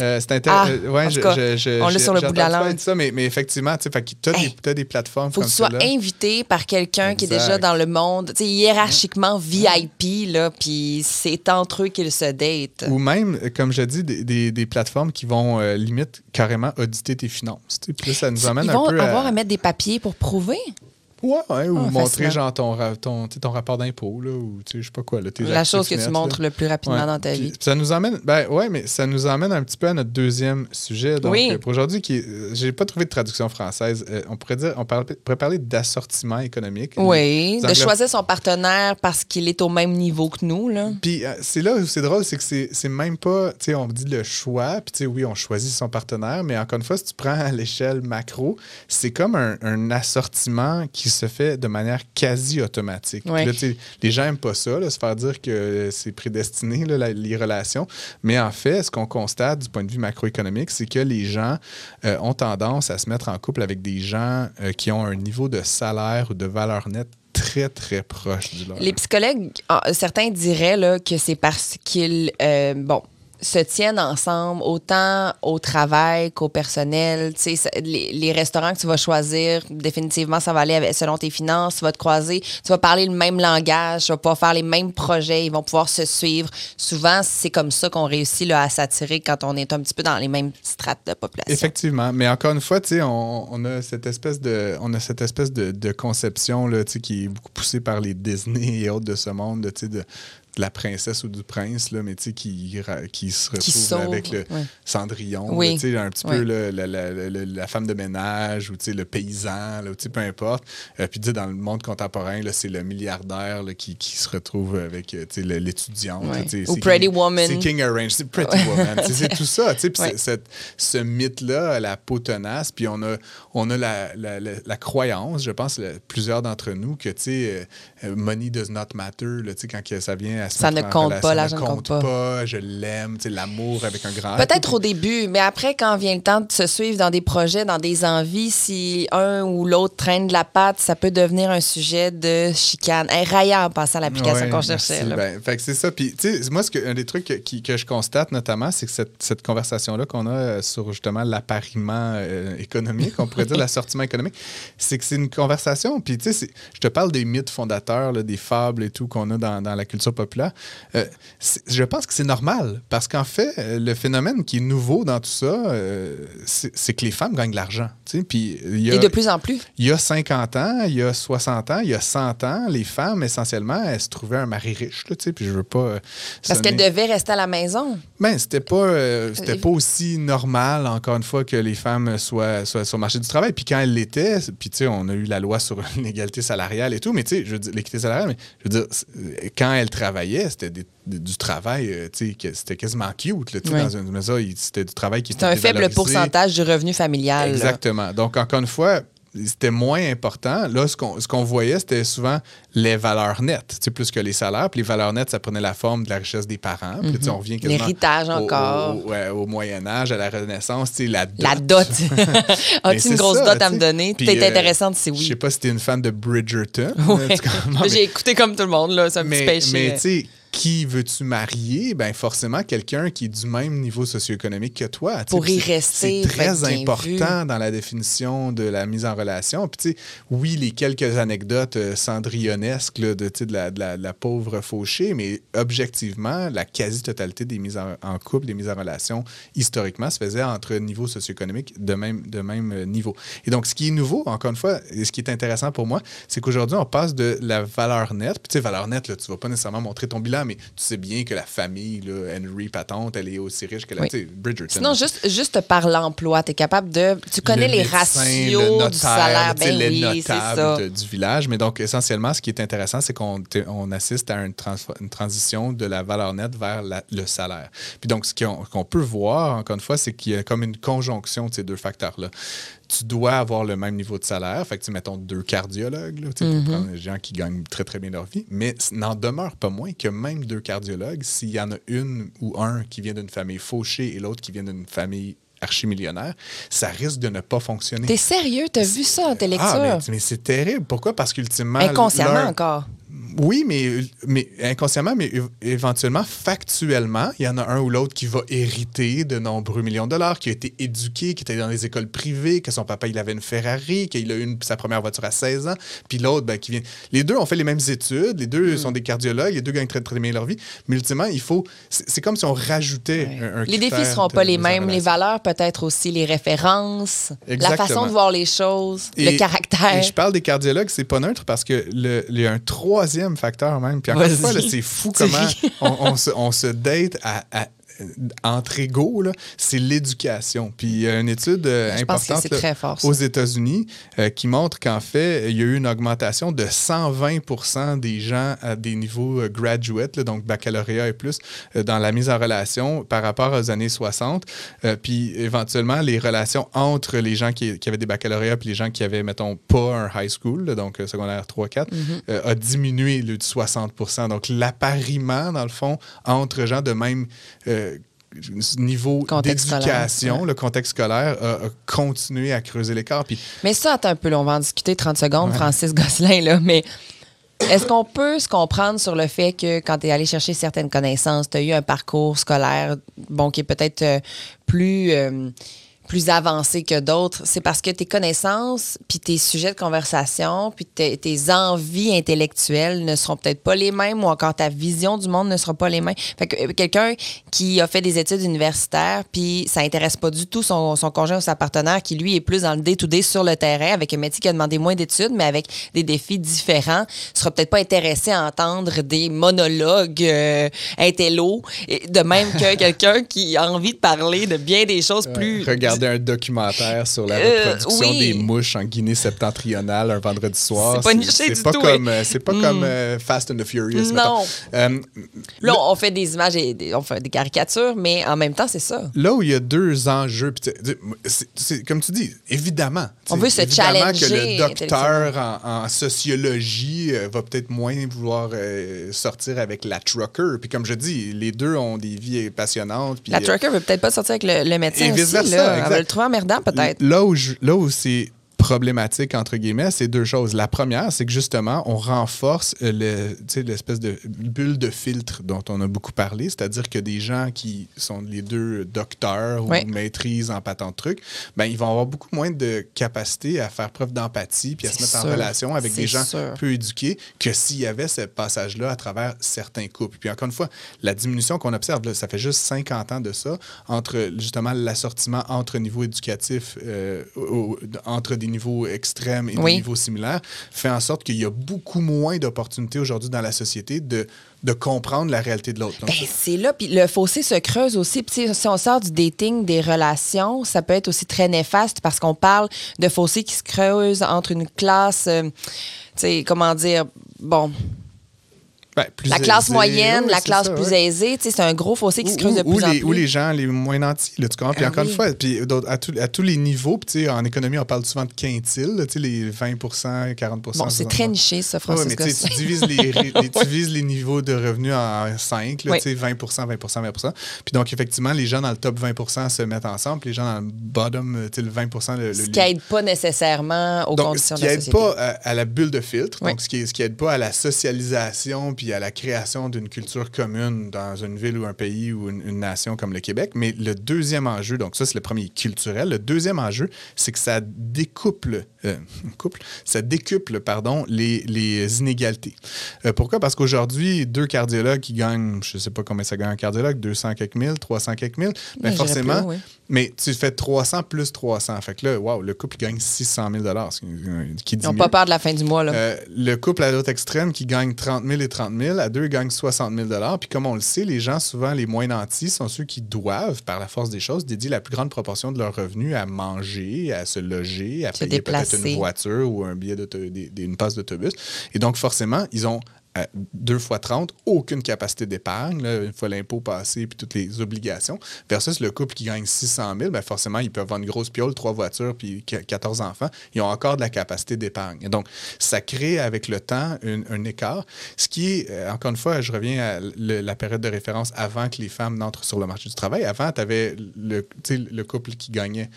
Euh, c'est Ah, intéressant. euh, ouais, on l'a sur le bout de la langue. ça, mais, mais effectivement, tu tu as, Hey, des plateformes faut que comme tu sois invité par quelqu'un qui est déjà dans le monde, tu sais, hiérarchiquement VIP, là, puis c'est entre eux qu'ils se datent. Ou même, comme je dis, des, des- des plateformes qui vont euh, limite carrément auditer tes finances. Puis ça nous amène Ils un vont peu avoir à... à mettre des papiers pour prouver? Ouais, ouais, ou Ah, montrer genre ton, ton, ton rapport d'impôt, là, ou je sais pas quoi. Là, tes La chose que tu montres là. le plus rapidement Ouais. dans ta Puis vie. Ça nous emmène, ben ouais, mais ça nous emmène un petit peu à notre deuxième sujet. Donc, Oui. euh, pour aujourd'hui, qui, euh, j'ai pas trouvé de traduction française. Euh, on pourrait dire, on parle- pourrait parler d'assortiment économique. Oui, de choisir son partenaire parce qu'il est au même niveau que nous. Là. Puis euh, c'est là où c'est drôle, c'est que c'est c'est même pas, tu sais, on dit le choix, puis tu sais, oui, on choisit son partenaire, mais encore une fois, si tu prends à l'échelle macro, c'est comme un, un assortiment qui se fait de manière quasi automatique. Ouais. là, les gens n'aiment pas ça, là, se faire dire que c'est prédestiné, là, la- les relations, mais en fait, ce qu'on constate du point de vue macroéconomique, c'est que les gens euh, ont tendance à se mettre en couple avec des gens euh, qui ont un niveau de salaire ou de valeur nette très, très proche du leur. Les psychologues, ah, certains diraient là, que c'est parce qu'ils euh, bon, se tiennent ensemble autant au travail qu'au personnel. Les, les restaurants que tu vas choisir, définitivement, ça va aller selon tes finances. Tu vas te croiser, tu vas parler le même langage, tu vas pouvoir faire les mêmes projets, ils vont pouvoir se suivre. Souvent, c'est comme ça qu'on réussit là, à s'attirer quand on est un petit peu dans les mêmes strates de population. Effectivement, mais encore une fois, on, a cette espèce de, on a cette espèce de, de conception là, qui est beaucoup poussée par les Disney et autres de ce monde, de la princesse ou du prince, là, mais tu sais, qui, qui se retrouve Qui sauve, avec le ouais. Cendrillon, Oui. là, tu sais, un petit Ouais. peu là, la, la- la- femme de ménage ou tu sais, le paysan, là, peu importe. Euh, puis tu sais, dans le monde contemporain, là, c'est le milliardaire là, qui, qui se retrouve avec euh, tu sais, le- l'étudiant. Ouais. tu sais, Ou Pretty King- Woman. C'est King Arrange, c'est Pretty Woman. C'est tout ça. tu cette- ce mythe-là, la peau tenace, puis on a, on a la, la- la- la croyance, je pense, plusieurs d'entre nous, que, tu sais, euh, euh, money does not matter, là, tu sais, quand ça vient à se Ça ne compte relation, pas, l'argent ne compte pas. je l'aime, tu sais, l'amour avec un grand... Peut-être au début, mais après, quand vient le temps de se suivre dans des projets, dans des envies, si un ou l'autre traîne de la patte, ça peut devenir un sujet de chicane. Hey, Raya, en passant à l'application Ouais, qu'on cherchait. là. Ben, fait que c'est ça. Puis, tu sais, moi, ce que, un des trucs que, qui- que je constate notamment, c'est que cette, cette conversation-là qu'on a euh, sur justement l'appariement euh, économique, on pourrait dire l'assortiment économique, c'est que c'est une conversation. Puis, tu sais, je te parle des mythes fondateurs, là, des fables et tout qu'on a dans, dans la culture populaire. Euh, je pense que c'est normal parce qu'en fait, euh, le phénomène qui est nouveau dans tout ça, euh, c'est que les femmes gagnent de l'argent. Puis, y a- Et de plus en plus. il y a 50 ans, il y a 60 ans, il y a 100 ans, les femmes, essentiellement, elles se trouvaient un mari riche, là, puis je veux pas... euh, Parce sonner- qu'elle devait rester à la maison. Ben, c'était pas, c'était pas aussi normal, encore une fois, que les femmes soient, soient sur le marché du travail. Puis quand elles l'étaient, puis tu sais, on a eu la loi sur l'égalité salariale et tout, mais tu sais, je veux dire, l'équité salariale, mais je veux dire, quand elles travaillaient, c'était des- des- du travail, euh, tu sais, c'était quasiment cute, là, Oui. dans une maison, il- c'était du travail qui C'est un faible pourcentage du revenu familial. là. Exactement. Donc, encore une fois, c'était moins important. Là, ce qu'on ce qu'on voyait, c'était souvent les valeurs nettes, tu sais, plus que les salaires. Puis les valeurs nettes, ça prenait la forme de la richesse des parents. Puis, tu sais, on revient quasiment L'héritage au- encore. Au, ouais, au Moyen Âge, à la Renaissance, tu sais, la dot. La dot. As-tu une grosse ça, dot à me donner? Puis, T'es euh, intéressante si Je oui. sais pas si t'es une fan de Bridgerton. Ouais. Mais- J'ai écouté comme tout le monde, là. C'est un petit péché. mais tu sais, qui veux-tu marier? Ben forcément quelqu'un qui est du même niveau socio-économique que toi. Pour y rester, C'est très important dans la définition de la mise en relation. Puis oui, les quelques anecdotes euh, cendrillonnesques là, de, de, la, de la- de la pauvre fauchée, mais objectivement, la quasi-totalité des mises en, en couple, des mises en relation, historiquement, se faisait entre niveaux socio-économiques de même, de même euh, niveau. Et donc, ce qui est nouveau, encore une fois, et ce qui est intéressant pour moi, c'est qu'aujourd'hui, on passe de la valeur nette. Puis, tu sais, valeur nette, là, tu vas pas nécessairement montrer ton bilan, mais tu sais bien que la famille, là, Henry Patente, elle est aussi riche que la Oui. tu sais, Bridgerton. Sinon, juste, juste par l'emploi, tu es capable de. Tu connais Le les médecin, ratios le du salaire. Ben les oui, c'est notables de- du village. Mais donc, essentiellement, ce qui est intéressant, c'est qu'on on assiste à une, trans- une transition de la valeur nette vers la- le salaire. Puis donc, ce qu'on qu'on peut voir, encore une fois, c'est qu'il y a comme une conjonction de ces deux facteurs-là. Tu dois avoir le même niveau de salaire. Fait que, tu mettons, deux cardiologues, là, tu sais, Mm-hmm. pour prendre des gens qui gagnent très, très bien leur vie. Mais n'en demeure pas moins que même deux cardiologues, s'il y en a une ou un qui vient d'une famille fauchée et l'autre qui vient d'une famille archimillionnaire, ça risque de ne pas fonctionner. T'es sérieux? T'as vu ça dans tes lectures? Ah, mais, mais c'est terrible. Pourquoi? Parce qu'ultimement. Inconsciemment encore. Oui, mais, mais inconsciemment, mais éventuellement, factuellement, il y en a un ou l'autre qui va hériter de nombreux millions de dollars, qui a été éduqué, qui était dans les écoles privées, que son papa, il avait une Ferrari, qu'il a eu une- sa première voiture à 16 ans, puis l'autre, ben, qui vient... Les deux ont fait les mêmes études, les deux sont des cardiologues, les deux gagnent très, très bien leur vie, mais ultimement, il faut... C'est comme si on rajoutait un, un Les défis critère seront pas les mêmes, les valeurs peut-être aussi, les références, la façon de voir les choses, le caractère. Et je parle des cardiologues, c'est pas neutre parce que le- il y a un troisième facteur même. Puis encore une fois, c'est fou comment on, on se, on se date à, à- entre égaux, c'est l'éducation. Puis il y a une étude euh, importante là, fort, aux États-Unis euh, qui montre qu'en fait, il y a eu une augmentation de 120% des gens à des niveaux euh, graduate, là, donc baccalauréat et plus, euh, dans la mise en relation par rapport aux années 60. Euh, puis éventuellement, les relations entre les gens qui, qui avaient des baccalauréats et les gens qui avaient, mettons, pas un high school, là, donc secondaire 3-4, Mm-hmm. euh, a diminué là, de 60 Donc l'appariement, dans le fond, entre gens de même niveau d'éducation, ouais. le contexte scolaire, a, a continué à creuser l'écart. Puis Mais ça, attends un peu, on va en discuter 30 secondes, Francis Gosselin, là, mais est-ce qu'on peut se comprendre sur le fait que quand tu es allé chercher certaines connaissances, tu as eu un parcours scolaire, bon, qui est peut-être euh, plus. euh, plus avancé que d'autres, c'est parce que tes connaissances, puis tes sujets de conversation, puis tes, tes envies intellectuelles ne seront peut-être pas les mêmes ou encore ta vision du monde ne sera pas les mêmes. Fait que euh, quelqu'un qui a fait des études universitaires, puis ça intéresse pas du tout son, son conjoint ou sa partenaire qui, lui, est plus dans le day-to-day sur le terrain avec un métier qui a demandé moins d'études, mais avec des défis différents, sera peut-être pas intéressé à entendre des monologues euh, intello, de même que quelqu'un qui a envie de parler de bien des choses plus... regarder un documentaire sur la Euh, reproduction oui. des mouches en Guinée septentrionale un vendredi soir. C'est pas niché du pas tout, Comme, oui. euh, c'est pas Mm. comme euh, Fast and the Furious. Non. Euh, Là, on fait des images et des, on fait des caricatures, mais en même temps, c'est ça. Là où il y a deux enjeux, c'est- c'est comme tu dis, évidemment. On veut se évidemment challenger que le docteur en, en sociologie va peut-être moins vouloir sortir avec la trucker. Puis comme je dis, les deux ont des vies passionnantes. La trucker veut peut-être pas sortir avec le, le médecin Et aussi. vice-versa, Là. Elle va le trouver emmerdant, peut-être. Là où, je- là où c'est problématique, entre guillemets, c'est deux choses. La première, c'est que justement, on renforce euh, le- l'espèce de bulle de filtre dont on a beaucoup parlé, c'est-à-dire que des gens qui sont les deux docteurs Oui. ou maîtrises en patent de trucs, ben, ils vont avoir beaucoup moins de capacité à faire preuve d'empathie puis à se mettre en relation avec des gens sûr. peu éduqués que s'il y avait ce passage-là à travers certains couples. Puis encore une fois, la diminution qu'on observe, là, ça fait juste 50 ans de ça, entre justement l'assortiment entre niveaux éducatifs, euh, au- entre des niveaux extrêmes et Oui. des niveaux similaires, fait en sorte qu'il y a beaucoup moins d'opportunités aujourd'hui dans la société de, de comprendre la réalité de l'autre. Ben, c'est là, puis le fossé se creuse aussi. Puis si on sort du dating, des relations, ça peut être aussi très néfaste parce qu'on parle de fossé qui se creuse entre une classe, euh, tu sais, comment dire, bon, ben, la classe moyenne, oui, la classe ça, plus ouais. aisée, tu sais, c'est un gros fossé qui se creuse de ou, plus en plus. ou les gens les moins nantis, là, tu comprends? Puis Ah encore oui. une fois, puis à, tous- à tous les niveaux, puis tu sais, en économie, on parle souvent de là, sais, les 20% 40 Bon, c'est très niché, ça, Oui, Francis mais tu divises les, les- tu divises les niveaux de revenus en 5, Oui. tu sais, 20 20 20 Puis donc, effectivement, les gens dans le top 20% se mettent ensemble, puis les gens dans le bottom, euh, tu sais, le 20 le, le- Ce qui aide pas nécessairement aux donc, conditions ce de qui la aide société. pas à, à la bulle de filtre, Oui. donc ce qui, ce qui aide pas à la socialisation puis à la création d'une culture commune dans une ville ou un pays ou une, une nation comme le Québec. Mais le deuxième enjeu, donc ça c'est le premier culturel. Le deuxième enjeu, c'est que ça découple, euh, couple, ça décuple pardon les, les inégalités. Euh, pourquoi? Parce qu'aujourd'hui, deux cardiologues qui gagnent, je sais pas combien ça gagne un cardiologue, 200 quelques mille, 300 quelques mille, Ben, forcément. plus, oui. Mais tu fais 300 plus 300. Fait que là, wow, le couple gagne 600 000 ce qui, euh, Ils n'ont pas peur de la fin du mois, là. Euh, le couple à l'autre extrême qui gagne 30 000 et 30 000, à deux gagne 60 000 Puis comme on le sait, les gens, souvent les moins nantis, sont ceux qui doivent, par la force des choses, dédier la plus grande proportion de leurs revenus à manger, à se loger, à Se payer peut-être déplacer. une voiture ou un billet d'auto- des- des- une passe d'autobus. Et donc, forcément, ils ont euh, deux fois 30, aucune capacité d'épargne, une fois l'impôt passé puis toutes les obligations, versus le couple qui gagne 600 000, ben forcément, ils peuvent avoir une grosse piole, trois voitures puis qu- 14 enfants. Ils ont encore de la capacité d'épargne. Donc, ça crée avec le temps un, écart, ce qui euh, encore une fois, je reviens à la période de référence avant que les femmes n'entrent sur le marché du travail. Avant, tu avais le, couple qui gagnait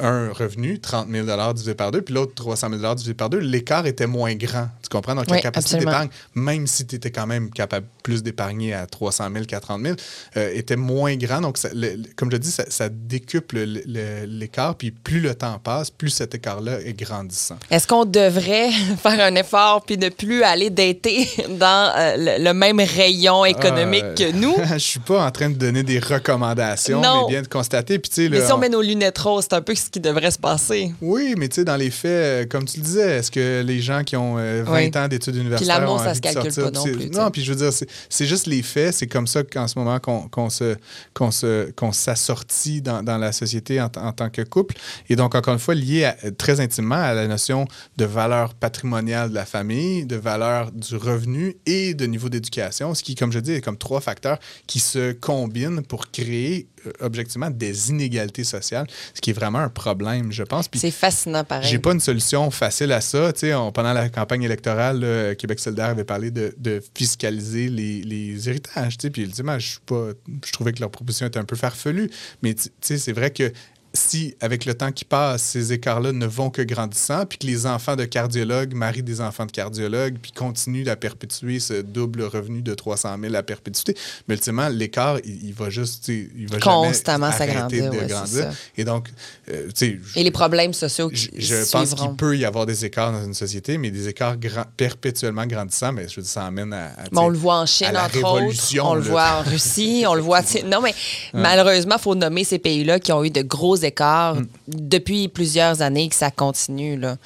un revenu, 30 000 divisé par deux, puis l'autre 300 000 divisé par deux, l'écart était moins grand. Tu comprends? Donc, Oui, la capacité d'épargne, même si tu étais quand même capable plus d'épargner à 300 000, 400 000, euh, était moins grand. Donc, ça- le- le- comme je dis, ça, ça décuple le- le- l'écart. Puis plus le temps passe, plus cet écart-là est grandissant. Est-ce qu'on devrait faire un effort puis ne plus aller dater dans euh, le, le même rayon économique Euh, que nous? je suis pas en train de donner des recommandations, Non. mais bien de constater. Puis, tu sais, Mais si on on- met nos lunettes roses, c'est un peu ce qui devrait se passer. Oui, mais tu sais, dans les faits, euh, comme tu le disais, est-ce que les gens qui ont euh, 20 Oui. ans d'études universitaires l'amour, ont ça se calcule sortir? pas non plus. Non, puis je veux dire, c'est- juste les faits. C'est comme ça qu'en ce moment qu'on se qu'on se qu'on s'assortit dans, dans la société en, en tant que couple. Et donc, encore une fois, lié à- très intimement à la notion de valeur patrimoniale de la famille, de valeur du revenu et de niveau d'éducation, ce qui, comme je dis, est comme trois facteurs qui se combinent pour créer euh, objectivement des inégalités sociales, ce qui est vraiment un problème, je pense. C'est fascinant, pareil. j'ai pas une solution facile à ça. Tu sais, on- pendant la campagne électorale, là, Québec solidaire avait parlé de, de fiscaliser les, les héritages. Puis ultimement, je suis pas, je trouvais que leur proposition était un peu farfelue. Mais c'est vrai que si, avec le temps qui passe, ces écarts-là ne vont que grandissant, puis que les enfants de cardiologues marient des enfants de cardiologues, puis continuent à perpétuer ce double revenu de 300 000 à perpétuité, mais ultimement, l'écart, il, il va juste, il va Constamment jamais arrêter s'agrandir, de ouais, c'est grandir. ça. Et donc, euh, tu sais, je- Et les problèmes sociaux je, qui je pense suivront. qu'il peut y avoir des écarts dans une société, mais des écarts grand- perpétuellement grandissants, mais je veux dire, ça amène à. à, Mais on le voit en Chine, entre autres. On le voit en Russie. On le voit. Non, mais malheureusement, il faut nommer ces pays-là qui ont eu de gros écarts Mm. depuis plusieurs années que ça continue. Là.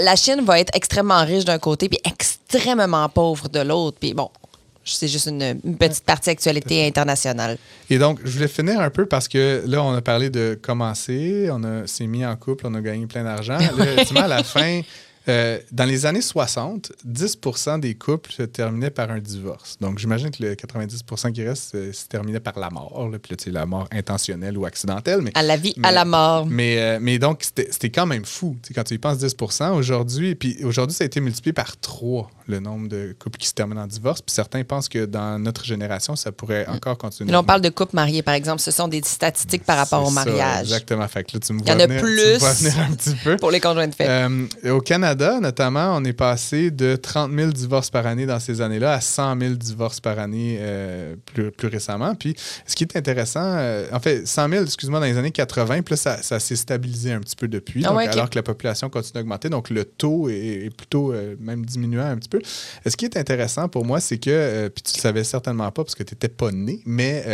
La Chine va être extrêmement riche d'un côté puis extrêmement pauvre de l'autre. Puis bon, c'est juste une, une petite partie actualité internationale. Et donc, je voulais finir un peu parce que là, on a parlé de commencer, on s'est mis en couple, on a gagné plein d'argent. À la fin, euh, dans les années 60, 10% des couples se terminaient par un divorce. Donc, j'imagine que le 90% qui reste euh, se terminait par la mort. Là, puis là, la mort intentionnelle ou accidentelle. Mais À la vie, à la mort. Mais, euh, mais donc, c'était quand même fou. Quand tu y penses 10 aujourd'hui, puis aujourd'hui, ça a été multiplié par 3, le nombre de couples qui se terminent en divorce. Puis certains pensent que dans notre génération, ça pourrait encore continuer. Mais là, on parle de couples mariés, par exemple. Ce sont des statistiques par rapport au ça, mariage. exactement. Fait que là, tu me vois tu plus vois venir un petit peu. Pour les conjoints de fait. Au Canada, notamment, on est passé de 30 000 divorces par année dans ces années-là à 100 000 divorces par année euh, plus, plus récemment. Puis, ce qui est intéressant, euh, en fait, 100 000, excuse-moi, dans les années 80, puis là, ça, ça s'est stabilisé un petit peu depuis, Ah donc, alors que la population continue à augmenter. Donc, le taux est, est plutôt euh, même diminuant un petit peu. Ce qui est intéressant pour moi, c'est que, puis tu le savais certainement pas parce que tu n'étais pas né, mais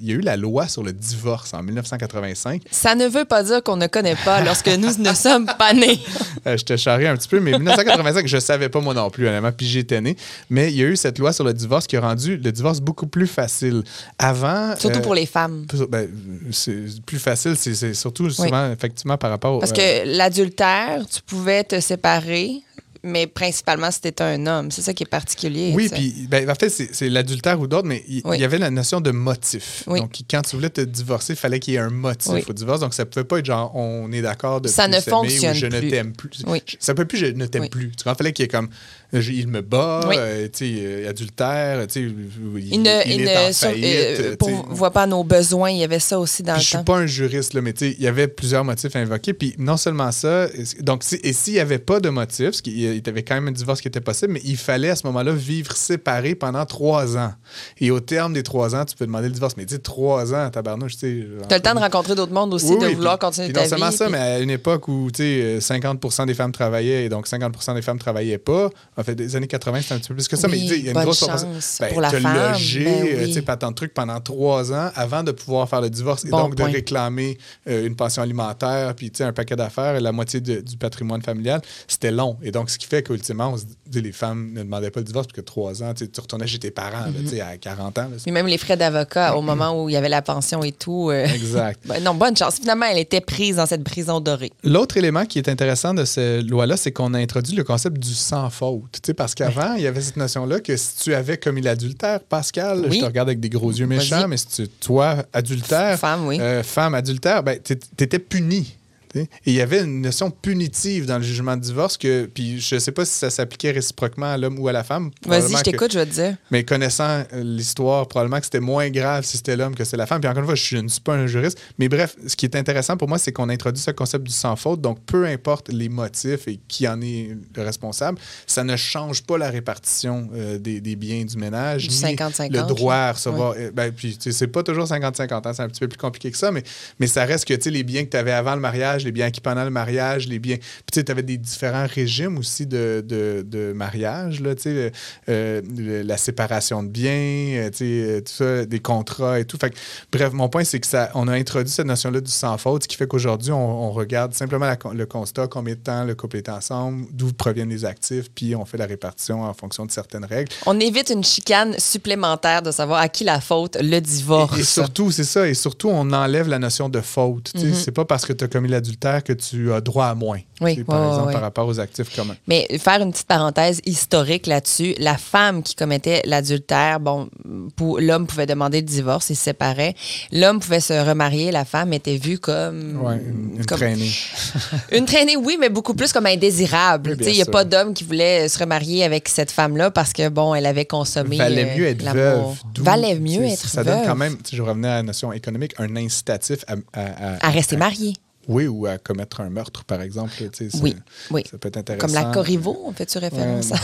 il y a eu la loi sur le divorce en 1985. Ça ne veut pas dire qu'on ne connaît pas lorsque nous ne sommes pas nés. Je te charrie un petit peu, mais 1985, je savais pas moi non plus, honnêtement, puis j'étais né. Mais il y a eu cette loi sur le divorce qui a rendu le divorce beaucoup plus facile. Avant. Surtout euh, pour les femmes. ben, c'est plus facile, c'est surtout souvent, effectivement, par rapport. Parce euh, que l'adultère, tu pouvais te séparer, mais principalement si t'étais un homme. C'est ça qui est particulier. Oui, puis ben, en fait, c'est l'adultère ou d'autres, mais il Oui. y avait la notion de motif. Oui. Donc, quand tu voulais te divorcer, il fallait qu'il y ait un motif Oui. au divorce. Donc, ça pouvait pas être genre, on est d'accord de Ça plus ne fonctionne ou je ne plus. t'aime plus. Oui. Ça peut plus je ne t'aime plus. Tu vois, il fallait qu'il y ait comme, il me bat, Oui. euh, tu euh, adultère, tu il, Il ne, il il est en ne sur- faillite. euh, tu pourvoit pas nos besoins. Il y avait ça aussi dans Puis le je suis temps. pas un juriste, là, mais tu il y avait plusieurs motifs invoqués. Puis non seulement ça, donc, si- et s'il n'y avait pas de motif, parce qu'il y avait quand même un divorce qui était possible, mais il fallait à ce moment-là vivre séparé pendant trois ans. Et au terme des trois ans, tu peux demander le divorce. Mais tu sais, trois ans, tabarnouche, tu sais. T'as le temps de rencontrer d'autres mondes aussi, Oui, de oui, vouloir puis- continuer puis ta non seulement vie. ça, puis- mais à une époque où tu sais, 50% des femmes travaillaient et donc 50% des femmes travaillaient pas. En fait, des années 80, c'était un petit peu plus que ça. Oui, mais il y a une grosse chance proportion. pour la te femme, loger, ben euh, oui. tu sais, pas tant de trucs pendant trois ans avant de pouvoir faire le divorce et donc point. de réclamer euh, une pension alimentaire, puis tu sais, un paquet d'affaires et la moitié de- du patrimoine familial. C'était long. Et donc, ce qui fait qu'ultimement, on se dit, les femmes ne demandaient pas le divorce parce que trois ans, tu retournais chez tes parents tu sais, à 40 ans. là, c'est- Puis même les frais d'avocat au moment où il y avait la pension et tout. euh, Exact. ben non, bonne chance. Finalement, elle était prise dans cette prison dorée. L'autre élément qui est intéressant de cette loi-là, c'est qu'on a introduit le concept du sans faute. Tu sais, parce qu'avant, il y avait cette notion-là que si tu avais commis l'adultère, Pascal, Oui. je te regarde avec des gros yeux méchants, mais si tu, toi, adultère, Femme, oui. euh, femme adultère, ben, t'é- t'étais puni. Et il y avait une notion punitive dans le jugement de divorce que, puis je ne sais pas si ça s'appliquait réciproquement à l'homme ou à la femme. Vas-y, je t'écoute, je vais te dire. Mais connaissant euh, l'histoire, probablement que c'était moins grave si c'était l'homme que c'était la femme. Puis encore une fois, je ne suis pas un juriste. Mais bref, ce qui est intéressant pour moi, c'est qu'on introduit ce concept du sans faute. Donc, peu importe les motifs et qui en est le responsable, ça ne change pas la répartition euh, des, des, biens du ménage. Du 50-50. Le droit à recevoir. Oui. Ben, puis, c'est pas toujours 50-50, hein, c'est un petit peu plus compliqué que ça, mais, mais ça reste que les biens que tu avais avant le mariage, les biens acquis pendant le mariage, les biens. Puis tu avais des différents régimes aussi de, de, de mariage, là, euh, euh, la séparation de biens, euh, tout ça, des contrats et tout. Fait que, bref, mon point, c'est que ça, on a introduit cette notion-là du sans faute, ce qui fait qu'aujourd'hui, on, on, regarde simplement la, le constat, combien de temps le couple est ensemble, d'où proviennent les actifs, puis on fait la répartition en fonction de certaines règles. On évite une chicane supplémentaire de savoir à qui la faute, le divorce. Et, et surtout, c'est ça, et surtout, on enlève la notion de faute. Mm -hmm. C'est pas parce que tu as commis que tu as droit à moins. Oui, par ouais, exemple, ouais. par rapport aux actifs communs. Mais faire une petite parenthèse historique là-dessus, la femme qui commettait l'adultère, bon, l'homme pouvait demander le divorce, il se séparait. L'homme pouvait se remarier, la femme était vue comme. Oui, une, une comme, traînée. une traînée, oui, mais beaucoup plus comme indésirable. Oui, il n'y a pas d'homme qui voulait se remarier avec cette femme-là parce que, bon, elle avait consommé. Valait mieux être veuve. Valait mieux être ça veuve. donne quand même, je revenais à la notion économique, un incitatif à. À, à, à rester marié. Oui, ou à commettre un meurtre, par exemple. Oui, oui. Ça peut être intéressant. Comme la Corriveau, on fait-tu référence?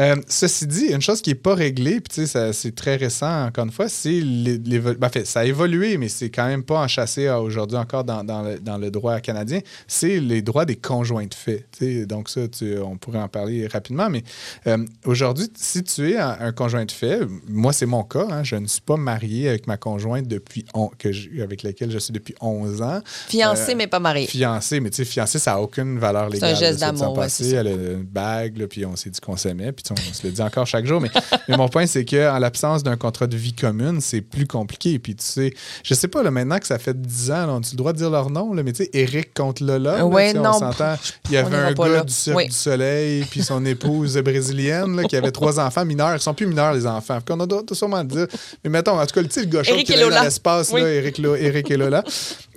Euh, ceci dit, une chose qui n'est pas réglée, puis c'est très récent, encore une fois, c'est ben, en fait, ça a évolué, mais c'est quand même pas enchâssé aujourd'hui encore dans, dans, le, dans, le, droit canadien, c'est les droits des conjoints de fait. Donc ça, tu, on pourrait en parler rapidement, mais euh, aujourd'hui, si tu es un, un, conjoint de fait, moi c'est mon cas, hein, je ne suis pas marié avec ma conjointe depuis on, que je, avec laquelle je suis depuis 11 ans. Fiancé, euh, mais pas marié. Fiancé, mais tu sais, fiancé, ça n'a aucune valeur légale. C'est un geste d'amour. Ouais, elle a une bague, là, puis on s'est dit qu'on s'aimait, puis on se le dit encore chaque jour. Mais, mais mon point, c'est qu'en l'absence d'un contrat de vie commune, c'est plus compliqué. Puis tu sais, je sais pas, là, maintenant que ça fait 10 ans, là, on a le droit de dire leur nom, là, mais tu sais, Eric contre Lola, ouais, non, on s'entend. Il y avait un gars là. du Cirque oui. du Soleil, puis son épouse brésilienne, qui avait trois enfants mineurs. Ils sont plus mineurs, les enfants. On a sûrement dire. Mais mettons, en tout cas, le gars chauve qui est dans l'espace, oui. Eric, Eric et Lola.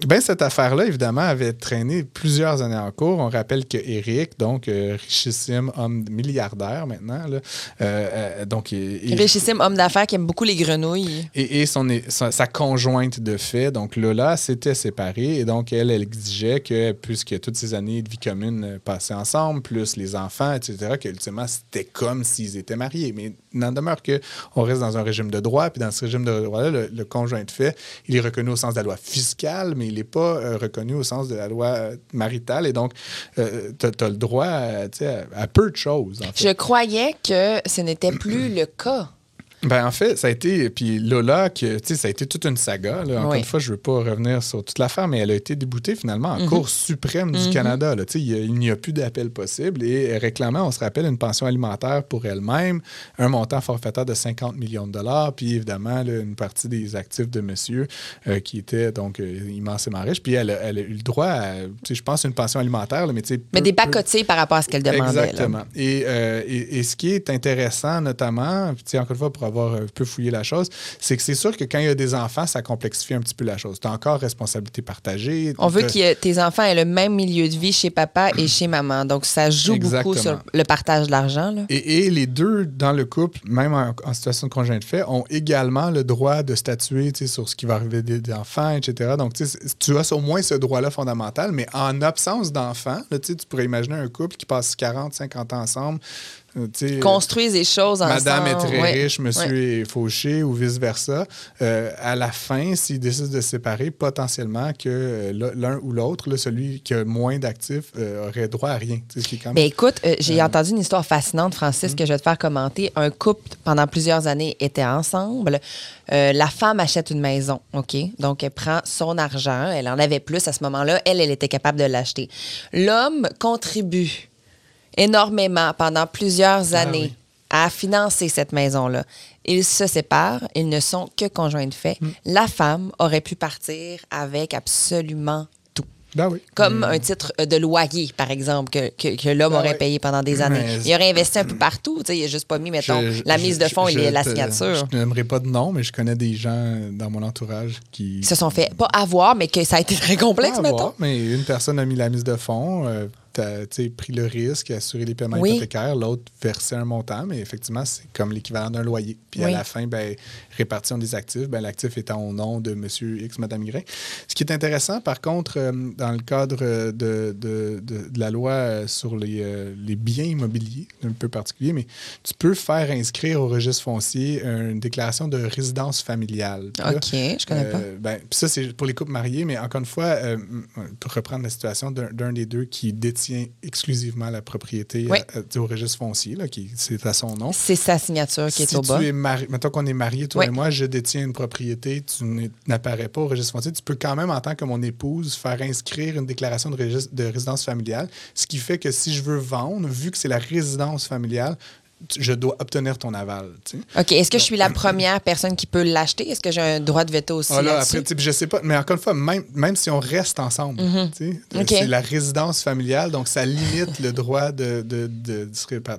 Ben, cette affaire-là, évidemment, avait traîné plusieurs années en cours. On rappelle que Eric, donc euh, richissime homme milliardaire maintenant, là, euh, euh, donc richissime homme d'affaires qui aime beaucoup les grenouilles. Et, et son, sa, sa, conjointe de fait, donc Lola, s'était séparée et donc elle, elle exigeait que puisque toutes ces années de vie commune passaient ensemble, plus les enfants, etc., que ultimement c'était comme s'ils étaient mariés. Mais n'en demeure que on reste dans un régime de droit, puis dans ce régime de droit-là, le, le, conjoint de fait, il est reconnu au sens de la loi fiscale, mais il n'est pas euh, reconnu au sens de la loi euh, maritale. Et donc, euh, tu as, le droit à, à, à, peu de choses. En fait. Je croyais que ce n'était plus le cas. Ben en fait, ça a été. Puis Lola, que, ça a été toute une saga. Là. Encore oui. une fois, je ne veux pas revenir sur toute l'affaire, mais elle a été déboutée finalement en mm -hmm. Cour suprême du mm -hmm. Canada. Là. Il, n'y a plus d'appel possible. Et elle réclamait, on se rappelle, une pension alimentaire pour elle-même, un montant forfaitaire de 50 millions de dollars, puis évidemment, là, une partie des actifs de monsieur euh, qui était donc euh, immensément riche. Puis elle a, elle a, eu le droit à, je pense, une pension alimentaire. Là, mais mais peu, des pacotiers par rapport à ce qu'elle demandait. Exactement. Et, euh, et, et, ce qui est intéressant, notamment, encore une fois, pour avoir un peu fouillé la chose, c'est que c'est sûr que quand il y a des enfants, ça complexifie un petit peu la chose. Tu as encore responsabilité partagée. On veut que tes enfants aient le même milieu de vie chez papa et chez maman. Donc, ça joue Exactement. beaucoup sur le partage de l'argent. Et, et, les deux, dans le couple, même en, en, situation de conjoint de fait, ont également le droit de statuer sur ce qui va arriver des, des enfants, etc. Donc, tu as au moins ce droit-là fondamental, mais en absence d'enfants, tu pourrais imaginer un couple qui passe 40, 50 ans ensemble, T'sais, construisent des choses ensemble. Madame est très ouais. riche, monsieur ouais. est fauché ou vice-versa. Euh, à la fin, s'ils décident de se séparer, potentiellement que l'un ou l'autre, celui qui a moins d'actifs, euh, aurait droit à rien. Quand ben écoute, euh, j'ai entendu une histoire fascinante, Francis, mm -hmm. que je vais te faire commenter. Un couple, pendant plusieurs années, était ensemble. Euh, la femme achète une maison, OK? Donc, elle prend son argent. Elle en avait plus à ce moment-là. Elle, elle était capable de l'acheter. L'homme contribue énormément pendant plusieurs années ah, oui. à financer cette maison-là. Ils se séparent, ils ne sont que conjoints de fait. Mm. La femme aurait pu partir avec absolument tout. Ben oui. Comme Mais- un titre euh, de loyer, par exemple, que, que, que l'homme Ah aurait payé pendant des années. Mais- Il aurait investi un peu partout. tu sais, Il a juste pas mis, mettons, Je- la mise de fonds et la signature. Je n'aimerais pas de nom, mais je connais des gens dans mon entourage qui. Ils se sont fait pas avoir, mais que ça a été très complexe, Pas mettons. avoir, mais une personne a mis la mise de fonds, euh, tu sais, pris le risque, assuré les paiements Oui. hypothécaires, l'autre versait un montant, mais effectivement, c'est comme l'équivalent d'un loyer. Puis Oui. à la fin, ben, répartition des actifs, ben, l'actif étant au nom de M. X, Mme Y. Ce qui est intéressant, par contre, euh, dans le cadre de, de- de- de la loi euh, sur les, euh, les biens immobiliers, un peu particulier, mais tu peux faire inscrire au registre foncier une déclaration de résidence familiale. Puis là, OK, je connais pas. euh, ben, puis ça, c'est pour les couples mariés, mais encore une fois, pour reprendre la situation d'un des deux qui détient exclusivement la propriété Oui. euh, euh, au registre foncier, là, qui c'est à son nom. C'est sa signature qui est si au bas. tu es marié, mettons qu'on est marié, toi Oui. et moi, je détiens une propriété, tu n'apparais pas au registre foncier, tu peux quand même, en tant que mon épouse, faire inscrire une déclaration de, de résidence familiale, ce qui fait que si je veux vendre, vu que c'est la résidence familiale, je dois obtenir ton aval. tu sais. OK. Est-ce que je suis la première personne qui peut l'acheter? Est-ce que j'ai un droit de veto aussi Ah là, après, je sais pas, mais encore une fois, même, même si on reste ensemble, tu sais. OK. c'est la résidence familiale, donc ça limite le droit de, de, de,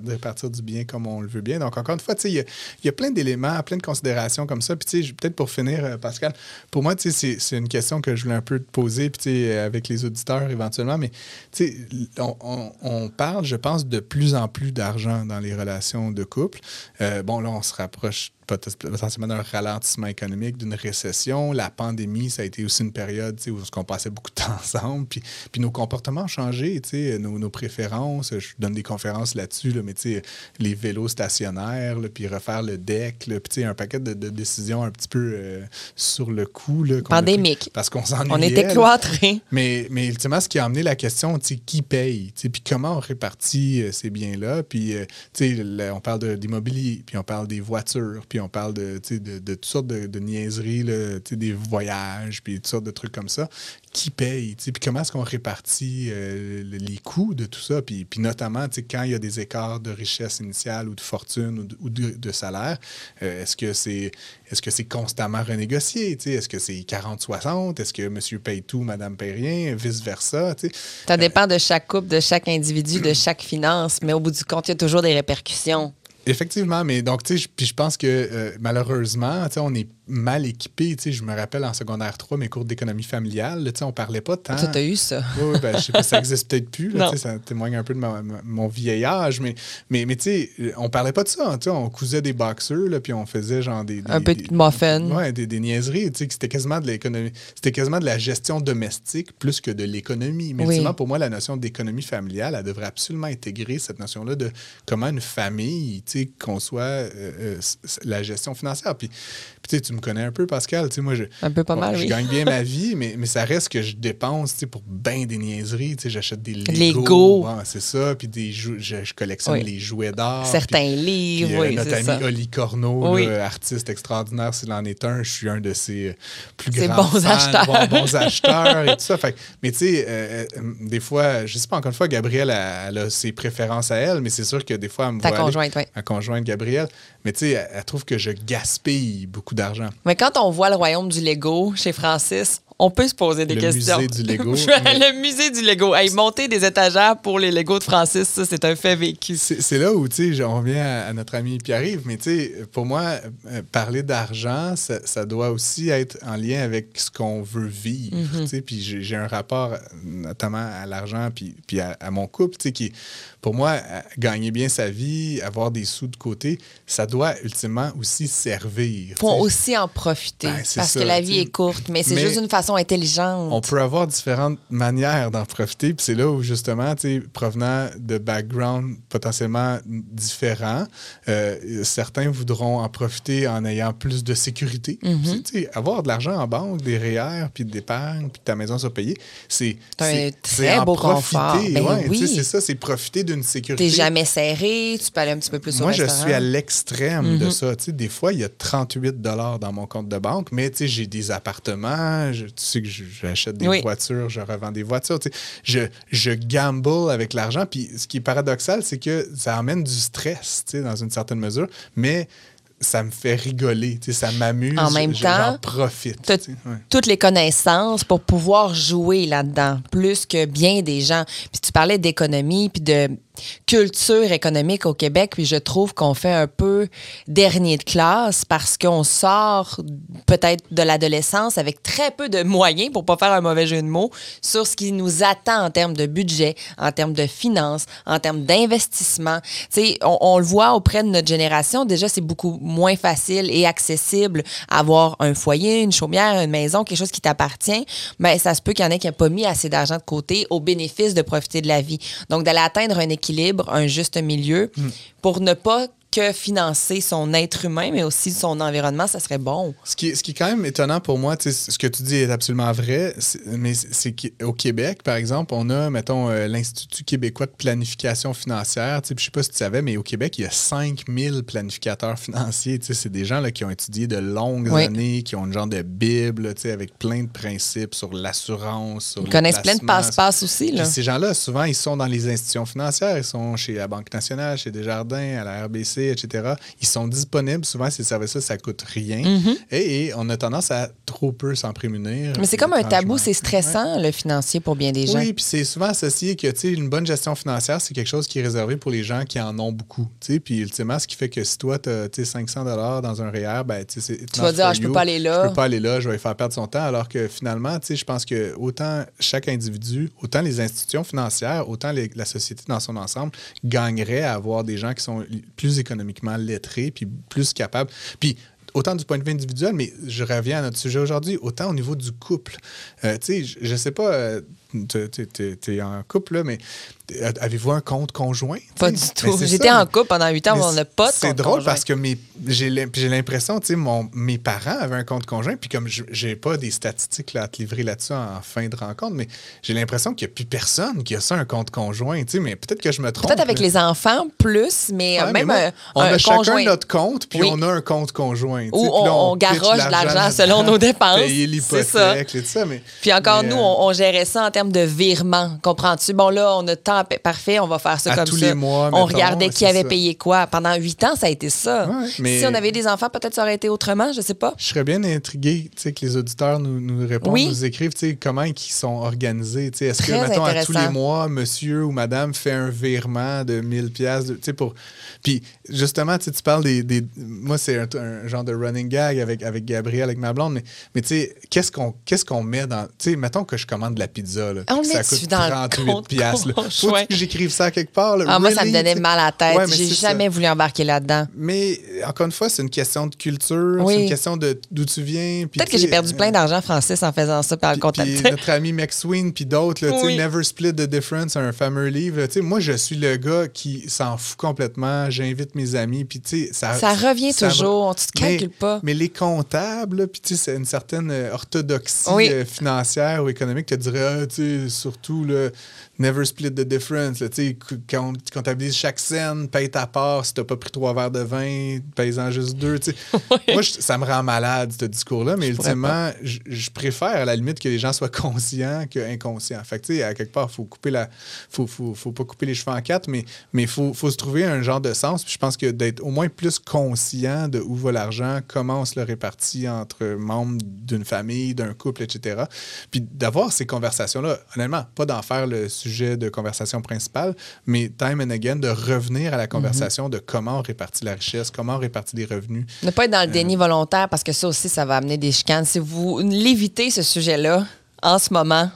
répartir du bien comme on le veut bien. Donc, encore une fois, tu sais, il y y a plein d'éléments, plein de considérations comme ça. Puis, tu sais, je- peut-être pour finir, euh, Pascal, pour moi, tu sais, c'est- c'est une question que je voulais un peu te poser, puis, tu sais, avec les auditeurs éventuellement, mais, tu sais, on, on- on parle, je pense, de plus en plus d'argent dans les relations de couple. Euh, bon, là, on se rapproche potentiellement d'un ralentissement économique, d'une récession. La pandémie, ça a été aussi une période où on passait beaucoup de temps ensemble. Puis, puis nos comportements ont changé, nos, nos préférences. Je donne des conférences là-dessus, là, mais les vélos stationnaires, là, puis refaire le deck, là, puis un paquet de, de décisions un petit peu euh, sur le coup. Là, Pandémique. Parce qu'on s'ennuyait. On était cloîtrés. Mais, mais ultimement, ce qui a amené la question, qui paye, puis comment on répartit euh, ces biens-là? Puis, euh, là, on parle de- d'immobilier, puis on parle des voitures, puis on parle de, toutes sortes de, de niaiseries, là, des voyages, puis toutes sortes de trucs comme ça. Qui paye, puis comment est-ce qu'on répartit euh, le- les coûts de tout ça, puis, puis notamment, quand il y a des écarts de richesse initiale ou de fortune ou de, ou de- de salaire, euh, est-ce que c'est est-ce que c'est constamment renégocié, est-ce que c'est 40-60, est-ce que monsieur paye tout, madame paye rien, vice-versa. Ça dépend de chaque couple, de chaque individu, de chaque finance, mais au bout du compte, il y a toujours des répercussions. Effectivement, mais donc, tu sais, puis je pense que euh, malheureusement, tu sais, on est mal équipé. Tu sais, je me rappelle en secondaire 3, mes cours d'économie familiale, là, tu sais, on parlait pas tant. Toi, t'as eu ça. Oui, oui, ben, je sais pas ça existe peut-être plus. là, tu sais, ça témoigne un peu de ma- ma- mon vieil âge. Mais, mais, mais tu sais, on parlait pas de ça. tu sais, On cousait des boxeurs, là, puis on faisait genre des. Un peu de des- muffin. Ouais, des, des niaiseries. Tu sais, c'était quasiment de l'économie. C'était quasiment de la gestion domestique plus que de l'économie. Mais Oui. ultimement, pour moi, la notion d'économie familiale, elle devrait absolument intégrer cette notion-là de comment une famille, tu sais, conçoit euh, euh, la gestion financière. Puis, puis tu me connais un peu, Pascal. Moi, je, Un peu pas mal, je oui. gagne bien ma vie, mais, mais ça reste que je dépense pour bien des niaiseries. J'achète des Lego. Lego. Ouais, c'est ça. Puis des jou- je, je collectionne Oui. les jouets d'art. Certains puis- livres, puis, euh, oui, notre ami ça. Oli Corneau, Oui. là, artiste extraordinaire, s'il en est un, je suis un de ses euh, plus grands bons fans, acheteurs. bons, bons acheteurs et tout ça. Fait mais tu sais, euh, euh, des fois, je sais pas, encore une fois, Gabrielle, elle, elle a ses préférences à elle, mais c'est sûr que des fois, elle me Ta voit aller- conjointe, oui. Ma conjointe, Gabrielle. Mais tu sais, elle, elle trouve que je gaspille beaucoup d'argent. Mais quand on voit le royaume du Lego chez Francis, on peut se poser des Le questions. musée du Lego. le musée du Lego. Hey, monter des étagères pour les Legos de Francis, ça, c'est un fait vécu. C'est là où, tu sais, on revient à, à notre ami Pierre-Yves, mais tu sais, pour moi, euh, parler d'argent, ça, ça doit aussi être en lien avec ce qu'on veut vivre, Mm-hmm. tu sais, puis j'ai un rapport notamment à l'argent puis, puis à, à mon couple, tu sais, qui, pour moi, gagner bien sa vie, avoir des sous de côté, ça doit ultimement aussi servir. Faut aussi en profiter. Ben, parce ça, que la vie est courte, mais c'est juste une façon intelligente. On peut avoir différentes manières d'en profiter. Puis c'est là où, justement, tu provenant de backgrounds potentiellement différents, euh, certains voudront en profiter en ayant plus de sécurité. Mm-hmm. Tu avoir de l'argent en banque, des REER, puis de l'épargne, puis ta maison soit payée, c'est C'est un c'est- très confort. profiter. Ben ouais, tu oui. C'est ça, c'est profiter d'une sécurité. T'es jamais serré, tu peux aller un petit peu plus au Moi, je suis à l'extrême Mm-hmm. de ça. Tu sais, des fois, il y a 38 dans mon compte de banque, mais tu j'ai des appartements, je- tu sais que j'achète des Oui. voitures, je revends des voitures. tu sais. Je, je gamble avec l'argent. Puis ce qui est paradoxal, c'est que ça amène du stress, tu sais, dans une certaine mesure, mais ça me fait rigoler, tu sais, ça m'amuse. En même temps, j'en profite. tu sais, ouais. toutes les connaissances pour pouvoir jouer là-dedans, plus que bien des gens. Puis tu parlais d'économie, puis de culture économique au Québec, puis je trouve qu'on fait un peu dernier de classe parce qu'on sort peut-être de l'adolescence avec très peu de moyens, pour pas faire un mauvais jeu de mots, sur ce qui nous attend en termes de budget, en termes de finances, en termes d'investissement. On, on le voit auprès de notre génération, déjà, c'est beaucoup moins facile et accessible avoir un foyer, une chaumière, une maison, quelque chose qui t'appartient. Mais ça se peut qu'il y en ait qui n'ont pas mis assez d'argent de côté au bénéfice de profiter de la vie. Donc, d'aller atteindre un équilibre, un juste milieu, pour ne pas que financer son être humain, mais aussi son environnement, ça serait bon. Ce qui, est, ce qui est quand même étonnant pour moi, ce que tu dis est absolument vrai, mais c'est qu'au Québec, par exemple, on a, mettons, euh, l'Institut québécois de planification financière. Je sais pas si tu savais, mais au Québec, il y a 5000 planificateurs financiers. C'est des gens là, qui ont étudié de longues Oui. années, qui ont une genre de Bible avec plein de principes sur l'assurance, sur Ils connaissent plein de passe-passe aussi. Là. ces gens-là, souvent, ils sont dans les institutions financières. Ils sont chez la Banque nationale, chez Desjardins, à la RBC, etc. Ils sont disponibles. Souvent, ces services-là, ça coûte rien. et, et on a tendance à trop peu s'en prémunir. Mm-hmm. Mais c'est comme un tabou, c'est stressant, le financier, pour bien des gens. Oui, puis c'est souvent associé que tu sais, une bonne gestion financière, c'est quelque chose qui est réservé pour les gens qui en ont beaucoup. tu sais. Puis ultimement, ce qui fait que si toi, tu as 500 dans un REER, ben, tu sais, Tu vas dire, ah, je peux pas aller là. Je peux pas aller là, je vais faire perdre son temps. Alors que finalement, tu sais, je pense que autant chaque individu, autant les institutions financières, autant les- la société dans son ensemble gagnerait à avoir des gens qui sont plus économiquement lettrés puis plus capables. Puis autant du point de vue individuel, mais je reviens à notre sujet aujourd'hui, autant au niveau du couple. Euh, tu sais, je, je sais pas, euh, tu es en couple, là, mais avez-vous un compte conjoint? Pas du tout. J'étais en couple pendant huit ans, mais on n'a pas de c'est drôle conjoint. parce que mes- j'ai l'im- j'ai l'impression, tu sais, mes parents avaient un compte conjoint, puis comme je- j'ai pas des statistiques là, à te livrer là-dessus en fin de rencontre, mais j'ai l'impression qu'il n'y a plus personne qui a ça, un compte conjoint, tu sais, mais peut-être que je me trompe. Peut-être avec mais- les enfants, plus, mais Ouais, même mais moi, un, on un a chacun conjoint. notre compte, puis Oui. on a un compte conjoint. Ou puis là, on- on garoche de l'argent selon nos dépenses. Payer l'hypothèque, et tout ça. Mais, Puis encore, mais, nous, euh, on, on gérait ça en termes de virement. Comprends-tu? Bon, là, on a tant pa- parfait, on va faire ça À comme tous ça. les mois, on mettons, regardait qui avait ça. payé quoi. Pendant huit ans, ça a été ça. Ouais, mais- Si on avait des enfants, peut-être ça aurait été autrement, je sais pas. Je serais bien intrigué tu sais, que les auditeurs nous, nous répondent, Oui. nous écrivent tu sais, comment ils sont organisés. tu sais. Est-ce que, mettons, à tous les mois, monsieur ou madame fait un virement de 1000 pièces pour... Puis, justement, tu parles des... des- Moi, c'est un, un genre de running gag avec, avec Gabriel, avec ma blonde, mais, mais tu sais, qu'est-ce qu'on qu'est-ce qu'on met dans... Tu sais, mettons que je commande de la pizza, là, On le ça coûte dans le 38 compte piastres. Faut conjoint? que j'écrive ça quelque part. là. Ah, moi, ça me donnait mal à la tête. Ouais, mais J'ai ça. jamais voulu embarquer là-dedans. Mais, encore une fois, c'est une question de culture, Oui. c'est une question de d'où tu viens. Peut-être que j'ai perdu plein d'argent, Francis, en faisant ça par le compte puis notre ami McSween, puis d'autres, Oui. Never Split the Difference, un fameux livre. moi, je suis le gars qui s'en fout complètement. J'invite mes amis, puis ça... Ça revient ça- toujours, tu te Mais- calcules pas. Mais les comptables, puis c'est une certaine euh, orthodoxie Oui. euh, financière ou économique te dirait, ah, surtout, là, Never split the difference. là, tu sais, qu- quand tu comptabilises chaque scène, paye ta part. Si t'as pas pris trois verres de vin, paye-en juste deux. Moi, je- ça me rend malade, ce discours-là, mais ultimement, je je préfère à la limite que les gens soient conscients qu'inconscients. Fait que, tu sais, à quelque part, faut couper la. Faut, faut, faut pas couper les cheveux en quatre, mais il faut, faut se trouver un genre de sens. Puis je pense que d'être au moins plus conscient de où va l'argent, comment on se le répartit entre membres d'une famille, d'un couple, etc. Puis d'avoir ces conversations-là, honnêtement, pas d'en faire le sujet de conversation principale, mais time and again, de revenir à la conversation de comment on répartit la richesse, comment on répartit les revenus. Ne pas être dans le Euh. déni volontaire parce que ça aussi, ça va amener des chicanes. Si vous l'évitez, ce sujet-là, en ce moment,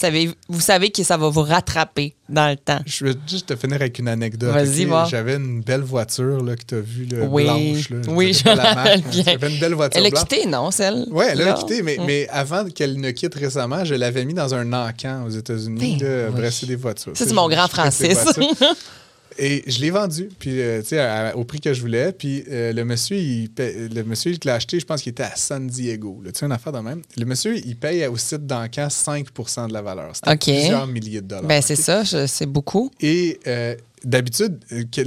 savez, vous savez que ça va vous rattraper dans le temps. Je vais juste te finir avec une anecdote. Vas-y, ok? voir. J'avais une belle voiture là, que tu as vue, là, Oui, blanche. Là. oui, je la marque. J'avais une belle voiture Elle a blanche. quitté, non, celle? Oui, elle a quitté, mais, Mm. mais avant qu'elle ne quitte récemment, je l'avais mis dans un encan aux États-Unis, Ben là, oui. brasser des voitures. C'est mon grand Francis. Et je l'ai vendu, puis euh, tu sais, à- au prix que je voulais. Puis euh, le monsieur, il paie- le monsieur qui l'a acheté, je pense qu'il était à San Diego. Tu sais, une affaire de même. Le monsieur, il paye au site d'encan 5% de la valeur. C'était OK. plusieurs milliers de dollars. Ben, c'est ça, c'est beaucoup. Et euh, d'habitude,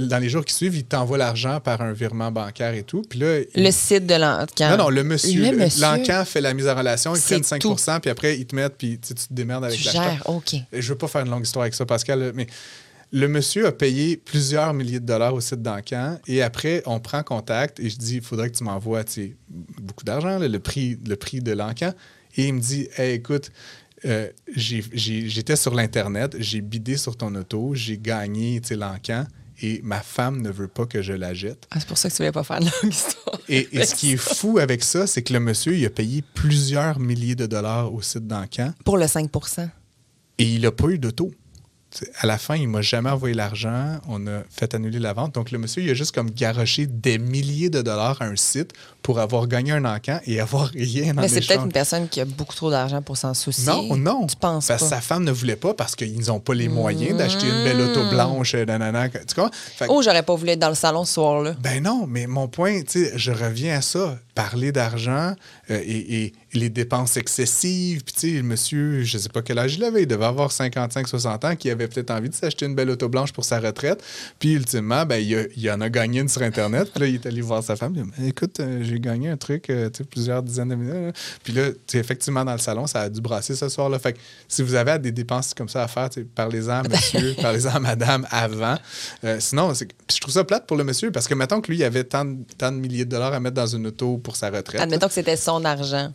dans les jours qui suivent, il t'envoie l'argent par un virement bancaire et tout. Puis là, il- Le site de l'encan. non, non, le monsieur. Le le- monsieur. L'encan fait la mise en relation, ils C'est prennent 5% puis après, ils te mettent, puis tu te démerdes avec gères, OK. Et Je veux pas faire une longue histoire avec ça, Pascal, mais le monsieur a payé plusieurs milliers de dollars au site d'Ancan et après, on prend contact et je dis, il faudrait que tu m'envoies beaucoup d'argent, le prix, le prix de l'Ancan. Et il me dit, Hey, écoute, euh, j'étais sur l'Internet, j'ai bidé sur ton auto, j'ai gagné l'Ancan et ma femme ne veut pas que je la jette. Ah, c'est pour ça que tu voulais pas faire de longue histoire. Et, et ce qui est fou avec ça, c'est que le monsieur, il a payé plusieurs milliers de dollars au site d'Ancan Pour le 5% et il n'a pas eu d'auto. À la fin, il m'a jamais envoyé l'argent. On a fait annuler la vente. Donc, le monsieur, il a juste comme garoché des milliers de dollars à un site pour avoir gagné un encan et avoir rien en Mais c'est peut-être une personne qui a beaucoup trop d'argent pour s'en soucier. Non, non. Tu penses Parce pas? que sa femme ne voulait pas parce qu'ils n'ont pas les moyens d'acheter une belle auto blanche. euh, nanana. Tu comprends? Fait que- Oh, j'aurais pas voulu être dans le salon ce soir-là. ben non, mais mon point, tu sais, je reviens à ça. Parler d'argent euh, et, et les dépenses excessives. Puis, tu sais, le monsieur, je sais pas quel âge il avait, il devait avoir 55-60 ans, qui avait peut-être envie de s'acheter une belle auto blanche pour sa retraite. Puis, ultimement, ben, il, a- il en a gagné une sur Internet. Puis là, il est allé voir sa femme. Il a dit, écoute, euh, j'ai gagné un truc, euh, tu sais, plusieurs dizaines de minutes. là. Puis là, tu effectivement, dans le salon, ça a dû brasser ce soir-là. Fait que si vous avez des dépenses comme ça à faire, tu sais, parlez-en à monsieur, parlez-en à madame avant. Euh, sinon, je trouve ça plate pour le monsieur parce que mettons que lui, il avait tant, tant de milliers de dollars à mettre dans une auto pour sa retraite. Admettons que c'était son argent.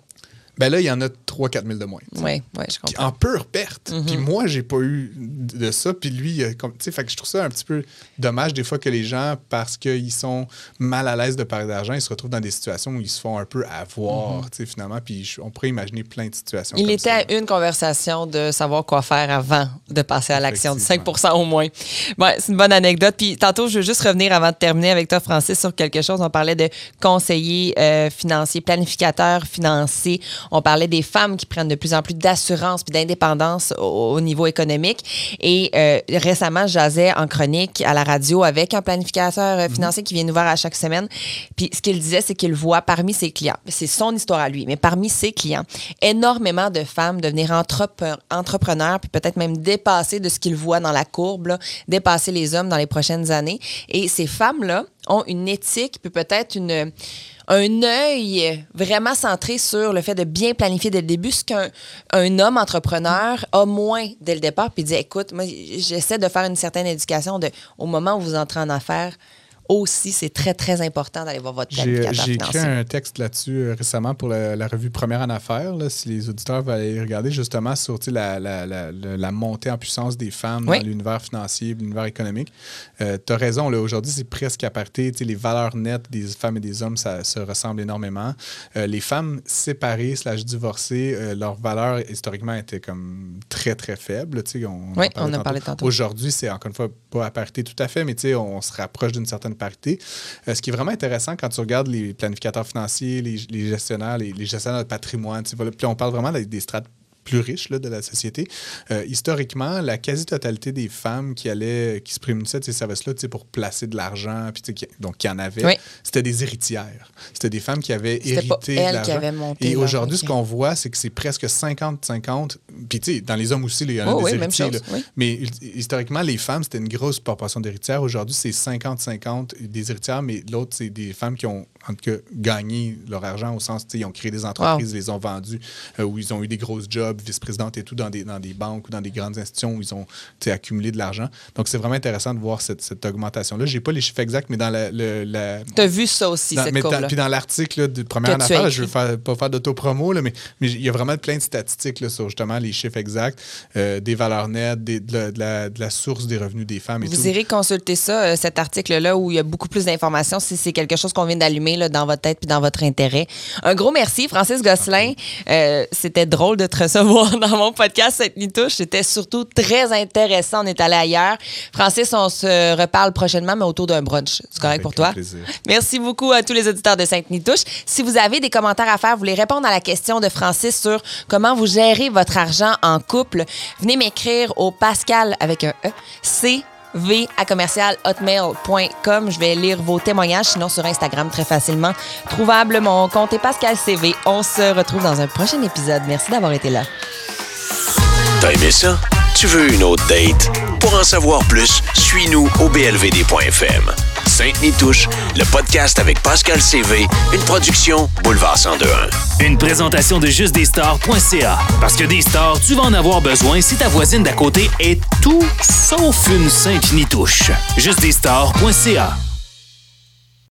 Ben là, il y en a 3-4 000 de moins. Oui, oui, je Puis comprends. en pure perte. Puis moi, j'ai pas eu de ça. Puis lui, tu sais, fait que je trouve ça un petit peu dommage des fois que les gens, parce qu'ils sont mal à l'aise de parler d'argent, ils se retrouvent dans des situations où ils se font un peu avoir, tu sais, finalement. Puis on pourrait imaginer plein de situations. Il comme était ça. à une conversation de savoir quoi faire avant de passer à l'action, de 5 Effectivement. au moins. Ouais, c'est une bonne anecdote. Puis tantôt, je veux juste revenir avant de terminer avec toi, Francis, sur quelque chose. On parlait de conseiller euh, financier, planificateur financier. On parlait des femmes qui prennent de plus en plus d'assurance puis d'indépendance au, au niveau économique. Et euh, récemment, jasais en chronique à la radio avec un planificateur euh, financier qui vient nous voir à chaque semaine. Puis ce qu'il disait, c'est qu'il voit parmi ses clients, c'est son histoire à lui, mais parmi ses clients, énormément de femmes devenir entrepreneurs, puis peut-être même dépasser de ce qu'il voit dans la courbe, dépasser les hommes dans les prochaines années. Et ces femmes-là ont une éthique, puis peut-être une un œil vraiment centré sur le fait de bien planifier dès le début, ce qu'un un homme entrepreneur a moins dès le départ, puis dit écoute, moi j'essaie de faire une certaine éducation de au moment où vous entrez en affaires aussi, c'est très, très important d'aller voir votre planificateur j'ai écrit un texte là-dessus euh, récemment pour la, la revue Première en affaires, là, si les auditeurs veulent aller regarder, justement sur la, montée en puissance des femmes Oui. dans l'univers financier, l'univers économique. tu as raison, aujourd'hui, c'est presque à parité. Les valeurs nettes des femmes et des hommes, ça se ressemble énormément. Euh, les femmes séparées slash divorcées, euh, leurs valeurs historiquement étaient comme très, très faibles. On, Oui, on en parlait tantôt. Aujourd'hui, c'est encore une fois pas à parité tout à fait, mais on se rapproche d'une certaine parité. Euh, ce qui est vraiment intéressant quand tu regardes les planificateurs financiers, les, gestionnaires, les, gestionnaires de patrimoine, tu puis on parle vraiment des, des strates plus riches là, de la société. Euh, historiquement, la quasi-totalité des femmes qui allaient, qui se prémunissaient de ces services-là pour placer de l'argent, puis tu sais, qui- donc qui en avaient, Oui. c'était des héritières. C'était des femmes qui avaient pas hérité qui monté Et aujourd'hui, ce qu'on voit, c'est que c'est presque 50-50. Puis tu sais, dans les hommes aussi, il y en a Oh des oui, héritiers. chose, là. oui. Mais hi- historiquement, les femmes, c'était une grosse proportion d'héritières. Aujourd'hui, c'est 50-50 des héritières, mais l'autre, c'est des femmes qui ont, en tout cas, gagné leur argent au sens, tu sais, ils ont créé des entreprises, les ont vendues, euh, où ils ont eu des grosses jobs, vice-présidente et tout, dans des, dans des banques ou dans des grandes institutions où ils ont accumulé de l'argent. Donc, c'est vraiment intéressant de voir cette, cette augmentation-là. J'ai pas les chiffres exacts, mais dans la. la Tu as vu ça aussi, dans- cette mais dans- courbe-là. puis dans l'article de première affaires, je veux écrit. faire, pas faire d'autopromo, mais mais il y a vraiment plein de statistiques là, sur justement les chiffres exacts, euh, des valeurs nettes, des- de, la, de la- de la source des revenus des femmes et Vous tout. irez consulter ça, euh, cet article-là, où il y a beaucoup plus d'informations si c'est quelque chose qu'on vient d'allumer dans votre tête puis dans votre intérêt. Un gros merci, Francis Gosselin. Euh, C'était drôle de te recevoir dans mon podcast Cette Nuit Touche. C'était surtout très intéressant. On est allé ailleurs. Francis, on se reparle prochainement, mais autour d'un brunch. C'est correct Avec pour toi? plaisir. Merci beaucoup à tous les auditeurs de Sainte-Nitouche. Si vous avez des commentaires à faire, vous voulez répondre à la question de Francis sur comment vous gérez votre argent en couple, venez m'écrire au Pascal avec un E, C v à. Je vais lire vos témoignages, sinon sur Instagram très facilement. Trouvable, mon compte est Pascal CV. On se retrouve dans un prochain épisode. Merci d'avoir été là. T'as aimé ça? Tu veux une autre date? Pour en savoir plus, suis-nous au blvd.fm. Sainte-Nitouche, le podcast avec Pascal CV, une production Boulevard 1021. Une présentation de justdesstars.ca. Parce que des stars, tu vas en avoir besoin si ta voisine d'à côté est tout sauf une Sainte-Nitouche. Justdesstars.ca.